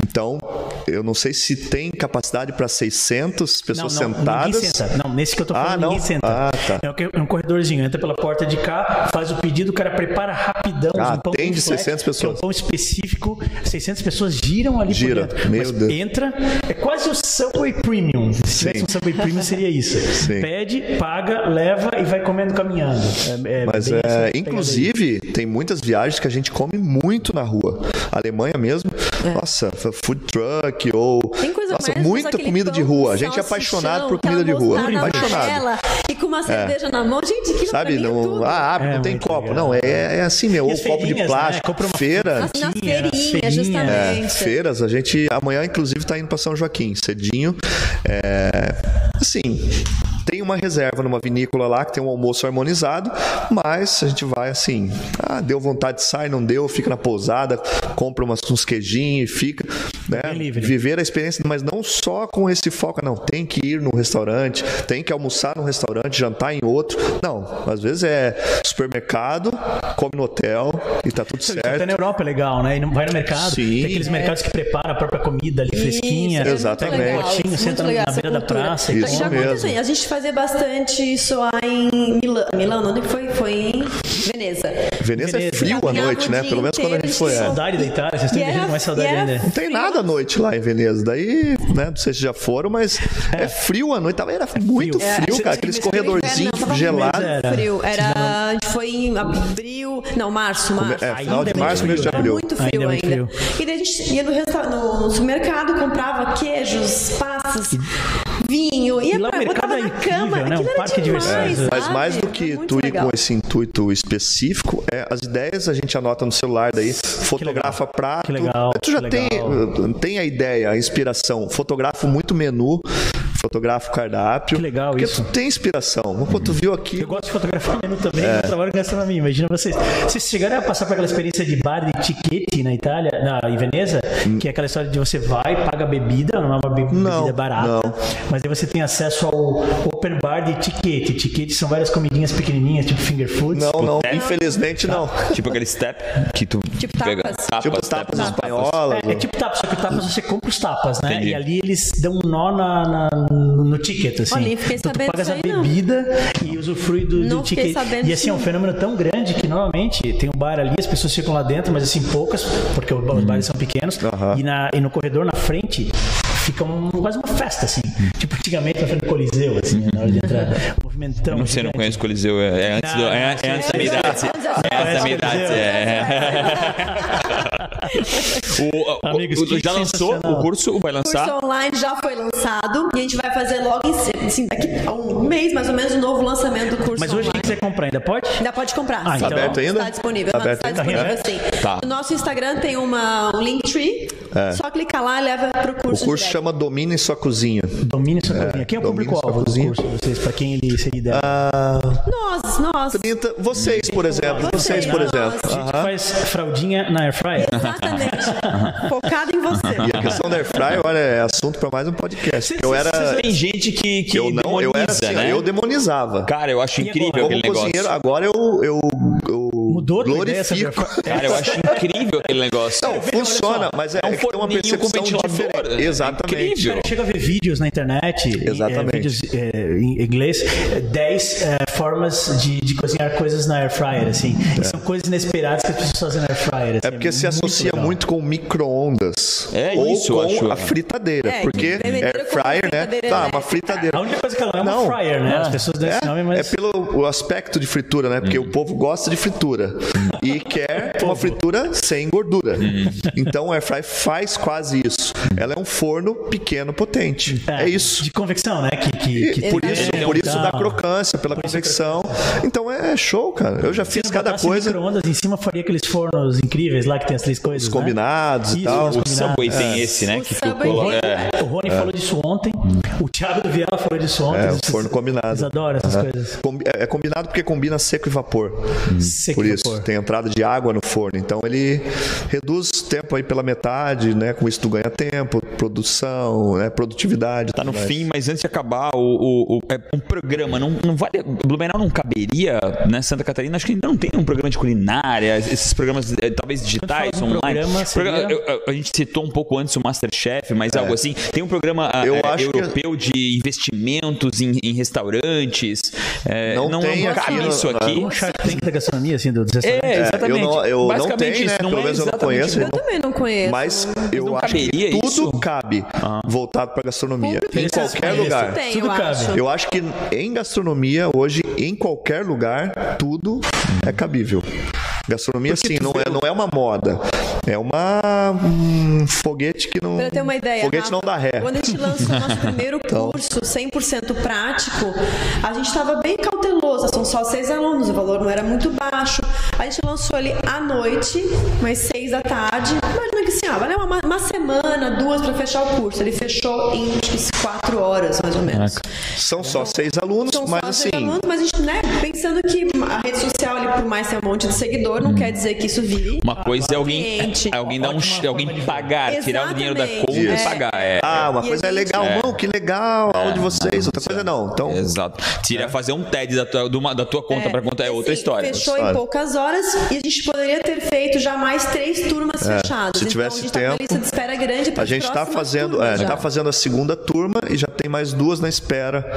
Então, eu não sei se tem capacidade para 600 pessoas não, não, sentadas. Ninguém senta. Não, nesse que eu tô Ah, falando, não? ninguém senta. Ah, tá. É um é um corredorzinho, entra pela porta de cá, faz o pedido, o cara prepara rapidão. Ah, um pão com flex, 600 que É pessoas. um pão específico, 600 pessoas giram ali Gira, por dentro. meu Mas Deus. entra, é quase o Subway Premium. Se tivesse um Subway Premium seria isso. Sim. Pede, paga, leva e vai comendo caminhando. É, é Mas é, inclusive, tem muitas viagens que a gente come muito na rua. Alemanha mesmo, nossa, food truck ou Tem coisa nossa, mais muita comida de rua. A gente é apaixonado por comida de rua, mostarda apaixonado. E com uma cerveja na mão. Gente, aquilo Sabe, pra é não, tudo. ah, É não tem copo. legal. Não, é, é assim, meu, E ou copo de né? plástico, Compra uma feira. Na feirinha, justamente. É, feiras, a gente amanhã inclusive tá indo para São Joaquim, cedinho. É, assim, uma reserva numa vinícola lá que tem um almoço harmonizado, mas a gente vai assim, ah, deu vontade de sair, não deu, fica na pousada, compra umas, uns queijinhos e fica, né? Viver a experiência, mas não só com esse foco, não, tem que ir no restaurante, tem que almoçar no restaurante, jantar em outro. Não, às vezes é supermercado, come no hotel e tá tudo Isso até certo. na Europa é legal, né? E não vai no mercado, Sim. tem aqueles mercados que preparam a própria comida ali fresquinha. Isso, é Exatamente. legal, um potinho, senta na- legal na beira da cultura. praça e Já- Isso já mesmo. aconteceu, a gente fazia bastante isso lá em Milão. Milão, onde que foi? Foi em Veneza. Veneza é Veneza. frio à noite, né? Pelo menos quando a gente foi. é. Saudade da Itália, vocês E estão era- com mais saudade e era ainda. Não tem nada à noite lá em Veneza. Daí, né, não sei se já foram, mas é, frio à noite. Tava, era muito frio. frio, É, cara. Aqueles corredorzinhos gelados. muito Era. frio. Era, a gente foi em abril, não, março, março. É, final Ainda de é março, mês de frio, Era abril. muito frio Ainda é ainda. frio. E daí a gente ia no, resta- no supermercado, comprava queijos, passas, vinho, ia E lá o pra, é na incrível, cama. né? Um Aquilo parque de demais, sabe? Mas mais do que tu ir legal. com esse intuito específico, é, as ideias a gente anota no celular, daí fotografa prato. Que legal, Tu já que tem, legal. tem a ideia, a inspiração. Fotografo muito menu, fotografo cardápio. Que legal porque isso. tu tem inspiração. Pô, tu viu aqui. Eu gosto de fotografar menu também, É. eu trabalho com gastronomia. Imagina vocês. Vocês chegaram a passar por aquela experiência de bar de tiquete na Itália, na, em Veneza, que é aquela história de você vai, paga bebida, não é uma be- Não, bebida barata, não. mas aí você tem acesso ao open bar de tiquete. Tiquete são várias comidinhas pequenininhas, tipo finger foods. Não, não, infelizmente não. Tipo aquele step que tu Tipo pega. tapas. Tapas, Tipo tapas, tapas tapas. espanholas. É, é tipo tapas, só que o tapas você compra os tapas, né? Entendi. E ali eles dão um nó na, na- no, ticket, assim. Olha, fiquei então tu pagas a aí, não. bebida e usufrui do, do ticket. E assim, é um fenômeno tão grande que normalmente tem um bar ali, as pessoas ficam lá dentro, mas assim, poucas, porque os Uhum. bares são pequenos. Aham. E, na, e no corredor na frente fica um, quase uma festa, assim. Tipo antigamente na frente do Coliseu, assim, na hora de entrar. Um movimentão. Não sei, não conheço o Coliseu. É, é antes, do, é, é antes da minha idade. É antes da minha idade. É. O, Amigos, o- já lançou o curso? Vai lançar? curso online já foi lançado e a gente vai fazer logo em assim, daqui a um mês mais ou menos o novo lançamento do curso Mas hoje online. quem quiser comprar ainda pode? Ainda pode comprar. Ah, sim. então- Tá aberto ainda? Está disponível. Tá aberto está ainda? disponível sim. Tá. No nosso Instagram tem uma, um Linktree. Só clicar lá e leva pro O curso. curso direto. chama Domine Sua Cozinha. Domine sua cozinha. Quem é o público-alvo sua do cozinha. curso de vocês? Pra quem ele seria ideal? Ah, Nós, nós. 30, vocês, por exemplo. Vocês, Vocês, por nós. exemplo. A gente faz fraldinha na air fryer. Exatamente. Focado em você. E a questão da air fryer, olha, é assunto pra mais um podcast. Porque eu era. Tem gente que, que Eu não, eu era demoniza, assim, né? eu demonizava. Cara, eu acho E incrível agora? aquele Como negócio. agora eu, eu Mudou glorifico. Cara, eu acho incrível aquele negócio. Não, funciona, mas é, É um tem uma percepção diferente. É Exatamente. incrível. Cara, chega a ver vídeos na internet, em- Exatamente. é, vídeos é, em inglês, é, 10 é, formas de, de cozinhar coisas na air fryer, assim. E São coisas inesperadas que as pessoas fazem na air fryer. assim, É porque se associa legal. muito com micro-ondas. É ou isso, eu com acho. a fritadeira. É, porque air fryer, né? Tá, uma elétrica. fritadeira. A única coisa que ela não é Não. uma fryer, né? As pessoas dão esse nome, mas... É pelo o aspecto de fritura, né? Porque o povo gosta de fritura Mm. e quer uma fritura sem gordura. Então a air fry faz quase isso. Ela é um forno pequeno potente. É, isso. De convecção, né? Que, que, E que por tem isso, e por isso da crocância, pela convecção. Então é show, cara. Eu já fiz cada coisa micro-ondas em cima, faria aqueles fornos incríveis lá que tem as três coisas, os né? combinados e Isso, tal. os O. Subway tem É. esse, né? O Que ficou. É. O Rony falou disso ontem. O Thiago do Viela falou disso ontem. É, o forno combinado. Eles adoram essas coisas. É é combinado porque combina seco e vapor. Seco Por e isso, vapor. tem entrada de água no forno. Então ele reduz o tempo aí pela metade, né? Com isso tu ganha tempo, produção, né? produtividade. Tá no mais. fim, mas antes de acabar, o, o, o- é um programa, não, não vale. Blumenau não caberia, né? Santa Catarina, acho que ainda não tem um programa de culinária, esses programas eh, talvez digitais, um online. programa, seria- a gente citou um pouco antes o Masterchef, mas algo assim. Tem um programa ah, Eu eh, acho que- europeu de investimentos em, em restaurantes. eh, Não tem não aqui isso aqui. Um Shark Tank da gastronomia, assim, do, restaurantes. É, exatamente. eu não- eu não tenho, né? isso, Pelo é menos eu não conheço. igual. Eu também não conheço. Mas eu não acho que tudo isso? cabe voltado para gastronomia. Público Em qualquer isso. lugar. Tem, Tudo eu cabe. acho. Eu acho que em gastronomia, hoje, em qualquer lugar, tudo é cabível. Gastronomia, sim, não é, não é uma moda. É uma um foguete que não. Pra ter uma ideia, Foguete Rafa, não dá ré. Quando a gente lançou o nosso primeiro Então. curso 100% prático, a gente estava bem cauteloso, são só seis alunos, o valor não era muito baixo. A gente lançou ele à noite, mais seis da tarde. Imagina que assim, ó, valeu uma, uma semana, duas para fechar o curso. Ele fechou em acho que quatro horas, mais ou menos. São só seis alunos, São mas só assim. seis alunos, mas a gente, né, pensando que a rede social, ali, por mais ter um monte de seguidor, não quer dizer que isso vire. Uma coisa é alguém, cliente. é alguém dar um, alguém pagar, tirar o dinheiro da Exatamente. conta e Isso. pagar. É, Ah, uma E coisa é legal, mano, que legal, aula de vocês, outra coisa não. Então, Exato. Tira fazer um TED da tua, uma- da tua conta pra conta é Assim, outra história. Fechou História. em poucas horas e a gente poderia ter feito já mais três turmas fechadas. se tivesse então, a gente tá com tempo, uma lista de espera grande para A gente está fazendo, é, a gente tá fazendo a segunda turma e já tem mais duas na espera,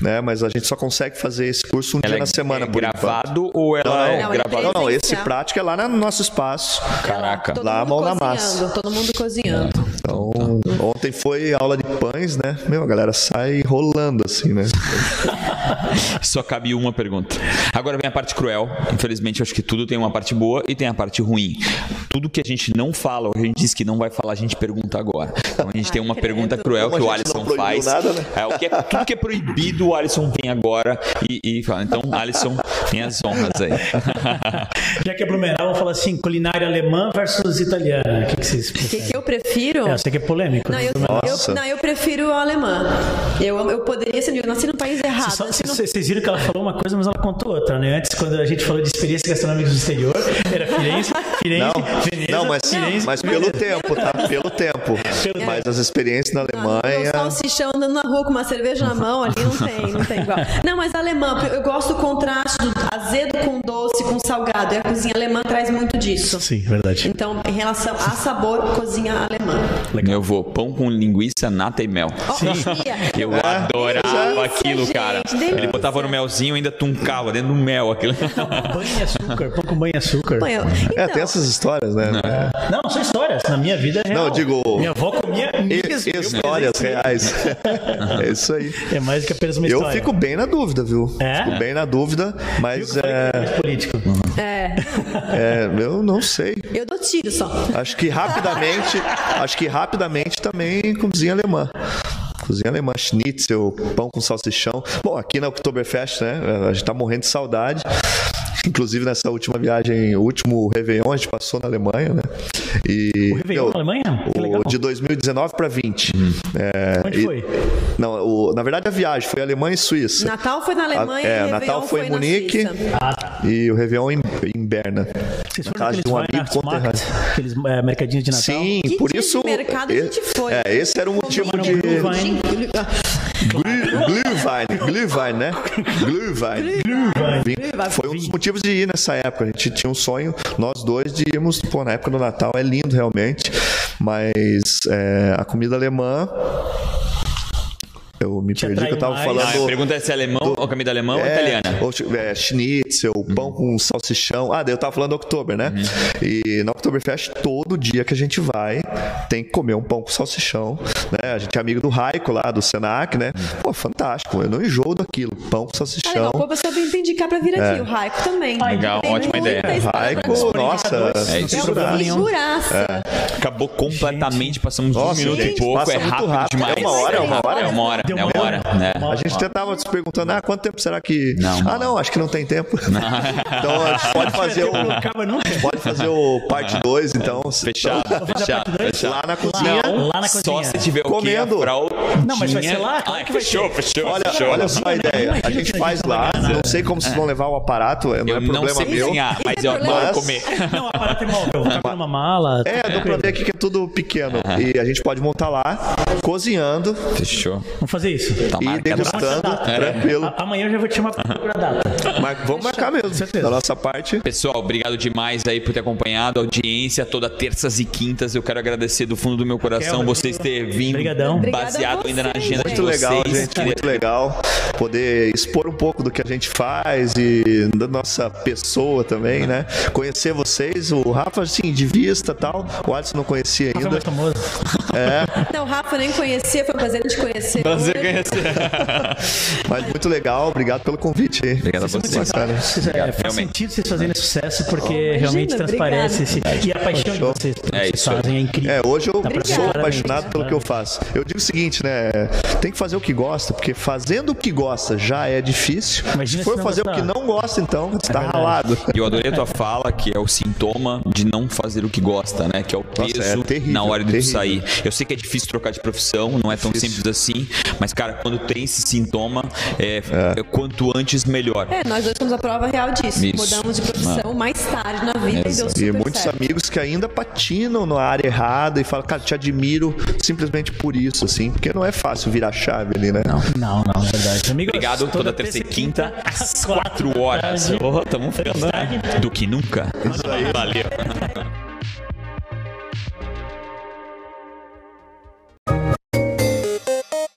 né? Mas a gente só consegue fazer esse curso um dia é, na semana é por gravado ou ela Não, não. é Não, ele gravada? Não, não, esse prático é lá no nosso espaço. Caraca. Todo Lá, mão na cozinhando, massa. Todo mundo cozinhando. Então, ontem foi aula de pães, né? Meu, a galera sai rolando assim, né? Só cabe uma pergunta. Agora vem a parte cruel. Infelizmente, eu acho que tudo tem uma parte boa e tem a parte ruim. Tudo que a gente não fala, ou a gente diz que não vai falar, a gente pergunta agora. Então a gente tem uma credo. pergunta cruel Como que o Alisson faz. nada, né? É, o que é, tudo que é proibido, o Alisson vem agora e, e fala. Então, Alisson, tem as honras aí. Já que é Blumenau, vamos falar assim, culinária alemã versus italiana. O que, que vocês O que, preferem? que eu prefiro? É, eu sei que é. Não eu, Nossa. eu, não, eu prefiro a alemã. Eu, eu poderia ser, eu nasci num país errado. Só- nasci num- Vocês viram que ela falou uma coisa, mas ela contou outra, né? Antes, quando a gente falou de experiências gastronômicas do exterior, era Firenze, Firenze, Não, Veneza, não, mas, Firenze, mas pelo tempo, tá? Pelo tempo. Pelo Mas as experiências na Um Alemanha. salsichão andando na rua com uma cerveja na mão ali, não tem, não tem igual. Não, mas alemã, eu gosto do contraste do azedo com doce, com salgado. E a cozinha alemã traz muito disso. Sim, verdade. Então, em relação a sabor, cozinha alemã. Eu vou pão com linguiça, nata e mel. Eu É, adorava aquilo, gente, cara. delícia. Ele botava no melzinho e ainda tuncava dentro do mel aquilo. Banho e açúcar, pão com banho e açúcar. Eu- É, então, tem essas histórias, né? Não, são histórias. Na minha vida é real. Não, eu digo- Minha avó comia E- eu Histórias reais. É isso aí. É mais do que apenas uma Eu história. fico bem na dúvida, viu? É? Fico bem na dúvida, mas eu é. político. É. É, eu não sei. Eu dou tiro só. Acho que rapidamente, acho que rapidamente também cozinha alemã. Cozinha alemã, schnitzel, pão com salsichão. Bom, aqui na Oktoberfest, né? A gente tá morrendo de saudade. Inclusive nessa última viagem, o último Réveillon, a gente passou na Alemanha, né? E, O Réveillon meu, na Alemanha? Que o legal. de 2019 para 20. É, Onde e- foi? Não, o- na verdade a viagem foi Alemanha e Suíça. Natal foi na Alemanha é, e Réveillon Natal foi em na Munique. Ah, tá. E o Réveillon em, em Berna. Vocês na foram casa de um amigo conterrâneo. aqueles é, mercadinhos de Natal? Sim, Que por dia de isso. mercado a gente foi? É, esse era o motivo de. Glühwein. Glüh- Glühwein, Glühwein, né? Glühwein. Vim- Foi um dos motivos de ir nessa época. A gente tinha um sonho, nós dois, de irmos. Pô, na época do Natal é lindo realmente, mas é, a comida alemã. Eu me Te perdi que eu tava mais. Ah, a falando. pergunta é se é alemão ou comida alemã ou italiana. Ou, é, schnitzel, pão com salsichão. Ah, daí eu tava falando do Oktober, né? E na Oktoberfest, todo dia que a gente vai, tem que comer um pão com salsichão, né? A gente é amigo do Raico lá, do Senac, né? Pô, fantástico, eu não enjoo daquilo. Pão com Ah, salsichão. legal. Pô, pessoa bem indicar pra vir É. aqui. O Raico também. Legal, Tem ótima ideia. Raico, nossa, É isso. Nenhum. Figuraça. Acabou completamente, passamos um Nossa, minuto e gente, pouco, passa é muito rápido, rápido. demais. É uma hora, é uma hora. É uma hora, é uma hora, né? A gente até tava se perguntando, ah, quanto tempo será que. Não, ah, não. acho que não tem tempo. então a gente pode fazer o. Pode fazer o parte 2, então. Fechado, fechado, fechado. Lá na cozinha. Lá na Só cozinha. se tiver o quê? Comendo. A fraldinha. Não, mas vai ser lá? Claro Ai, que vai fechou, ser. fechou, Olha, fechou. olha só a ideia. A imagina gente que a faz gente não lá. Não sei como vocês vão levar o aparato, não Eu é não problema sei meu. cozinhar, mas é eu adoro problema. comer. Não, o aparato é móvel. Cabe numa mala. É, deu pra ver aqui que é tudo pequeno. E a gente pode montar lá, cozinhando Fechou. Vamos fazer isso. Tá e degustando, tranquilo. Amanhã eu já vou te chamar pra data. Mar- Vamos marcar mesmo. certeza. Da nossa parte. Pessoal, obrigado demais aí por ter acompanhado a audiência toda terças e quintas. Eu quero agradecer do fundo do meu coração Raquel, vocês terem vindo Obrigadão. Obrigada baseado a ainda na vocês, agenda de Muito vocês. legal, gente. Queria- Muito legal poder expor um pouco do que a gente faz e da nossa pessoa também, né? Conhecer vocês, o Rafa, assim, de vista e tal. O Alisson não conhecia Rafa é ainda. famoso. Não, o Rafa nem conhecia, foi um prazer te conhecer. Prazer conhecer. Mas muito legal, obrigado pelo convite aí. Obrigado a Vocês vocês. muito simpáticos. É, faz realmente. sentido vocês fazerem sucesso porque Imagina, realmente transparece. esse- E a paixão de vocês, que É vocês fazem é incrível. É, hoje eu sou apaixonado pelo que eu faço. Eu digo o seguinte, né? Tem que fazer o que gosta, porque fazendo o que gosta já é difícil. Imagina se for fazer o gostar. que não gosta, então, você tá verdade. ralado. E eu adorei a tua fala, que é o sintoma de não fazer o que gosta, né? Que é o Nossa, peso é terrível, na hora de tu terrível. sair. Eu sei que é difícil trocar de profissão, não é tão Difícil. simples assim, mas, cara, quando tem esse sintoma, é, é quanto antes melhor. É, nós dois somos a prova real disso. Isso. Mudamos de profissão mais tarde na vida e deu super E muitos certo. amigos que ainda patinam na área errada e falam, cara, te admiro simplesmente por isso, assim, porque não é fácil virar chave ali, né? Não, não, é verdade. Amigos, Obrigado, toda terça e quinta, às 4 horas. Oh, tamo ficando né? do que nunca. Isso aí. Valeu.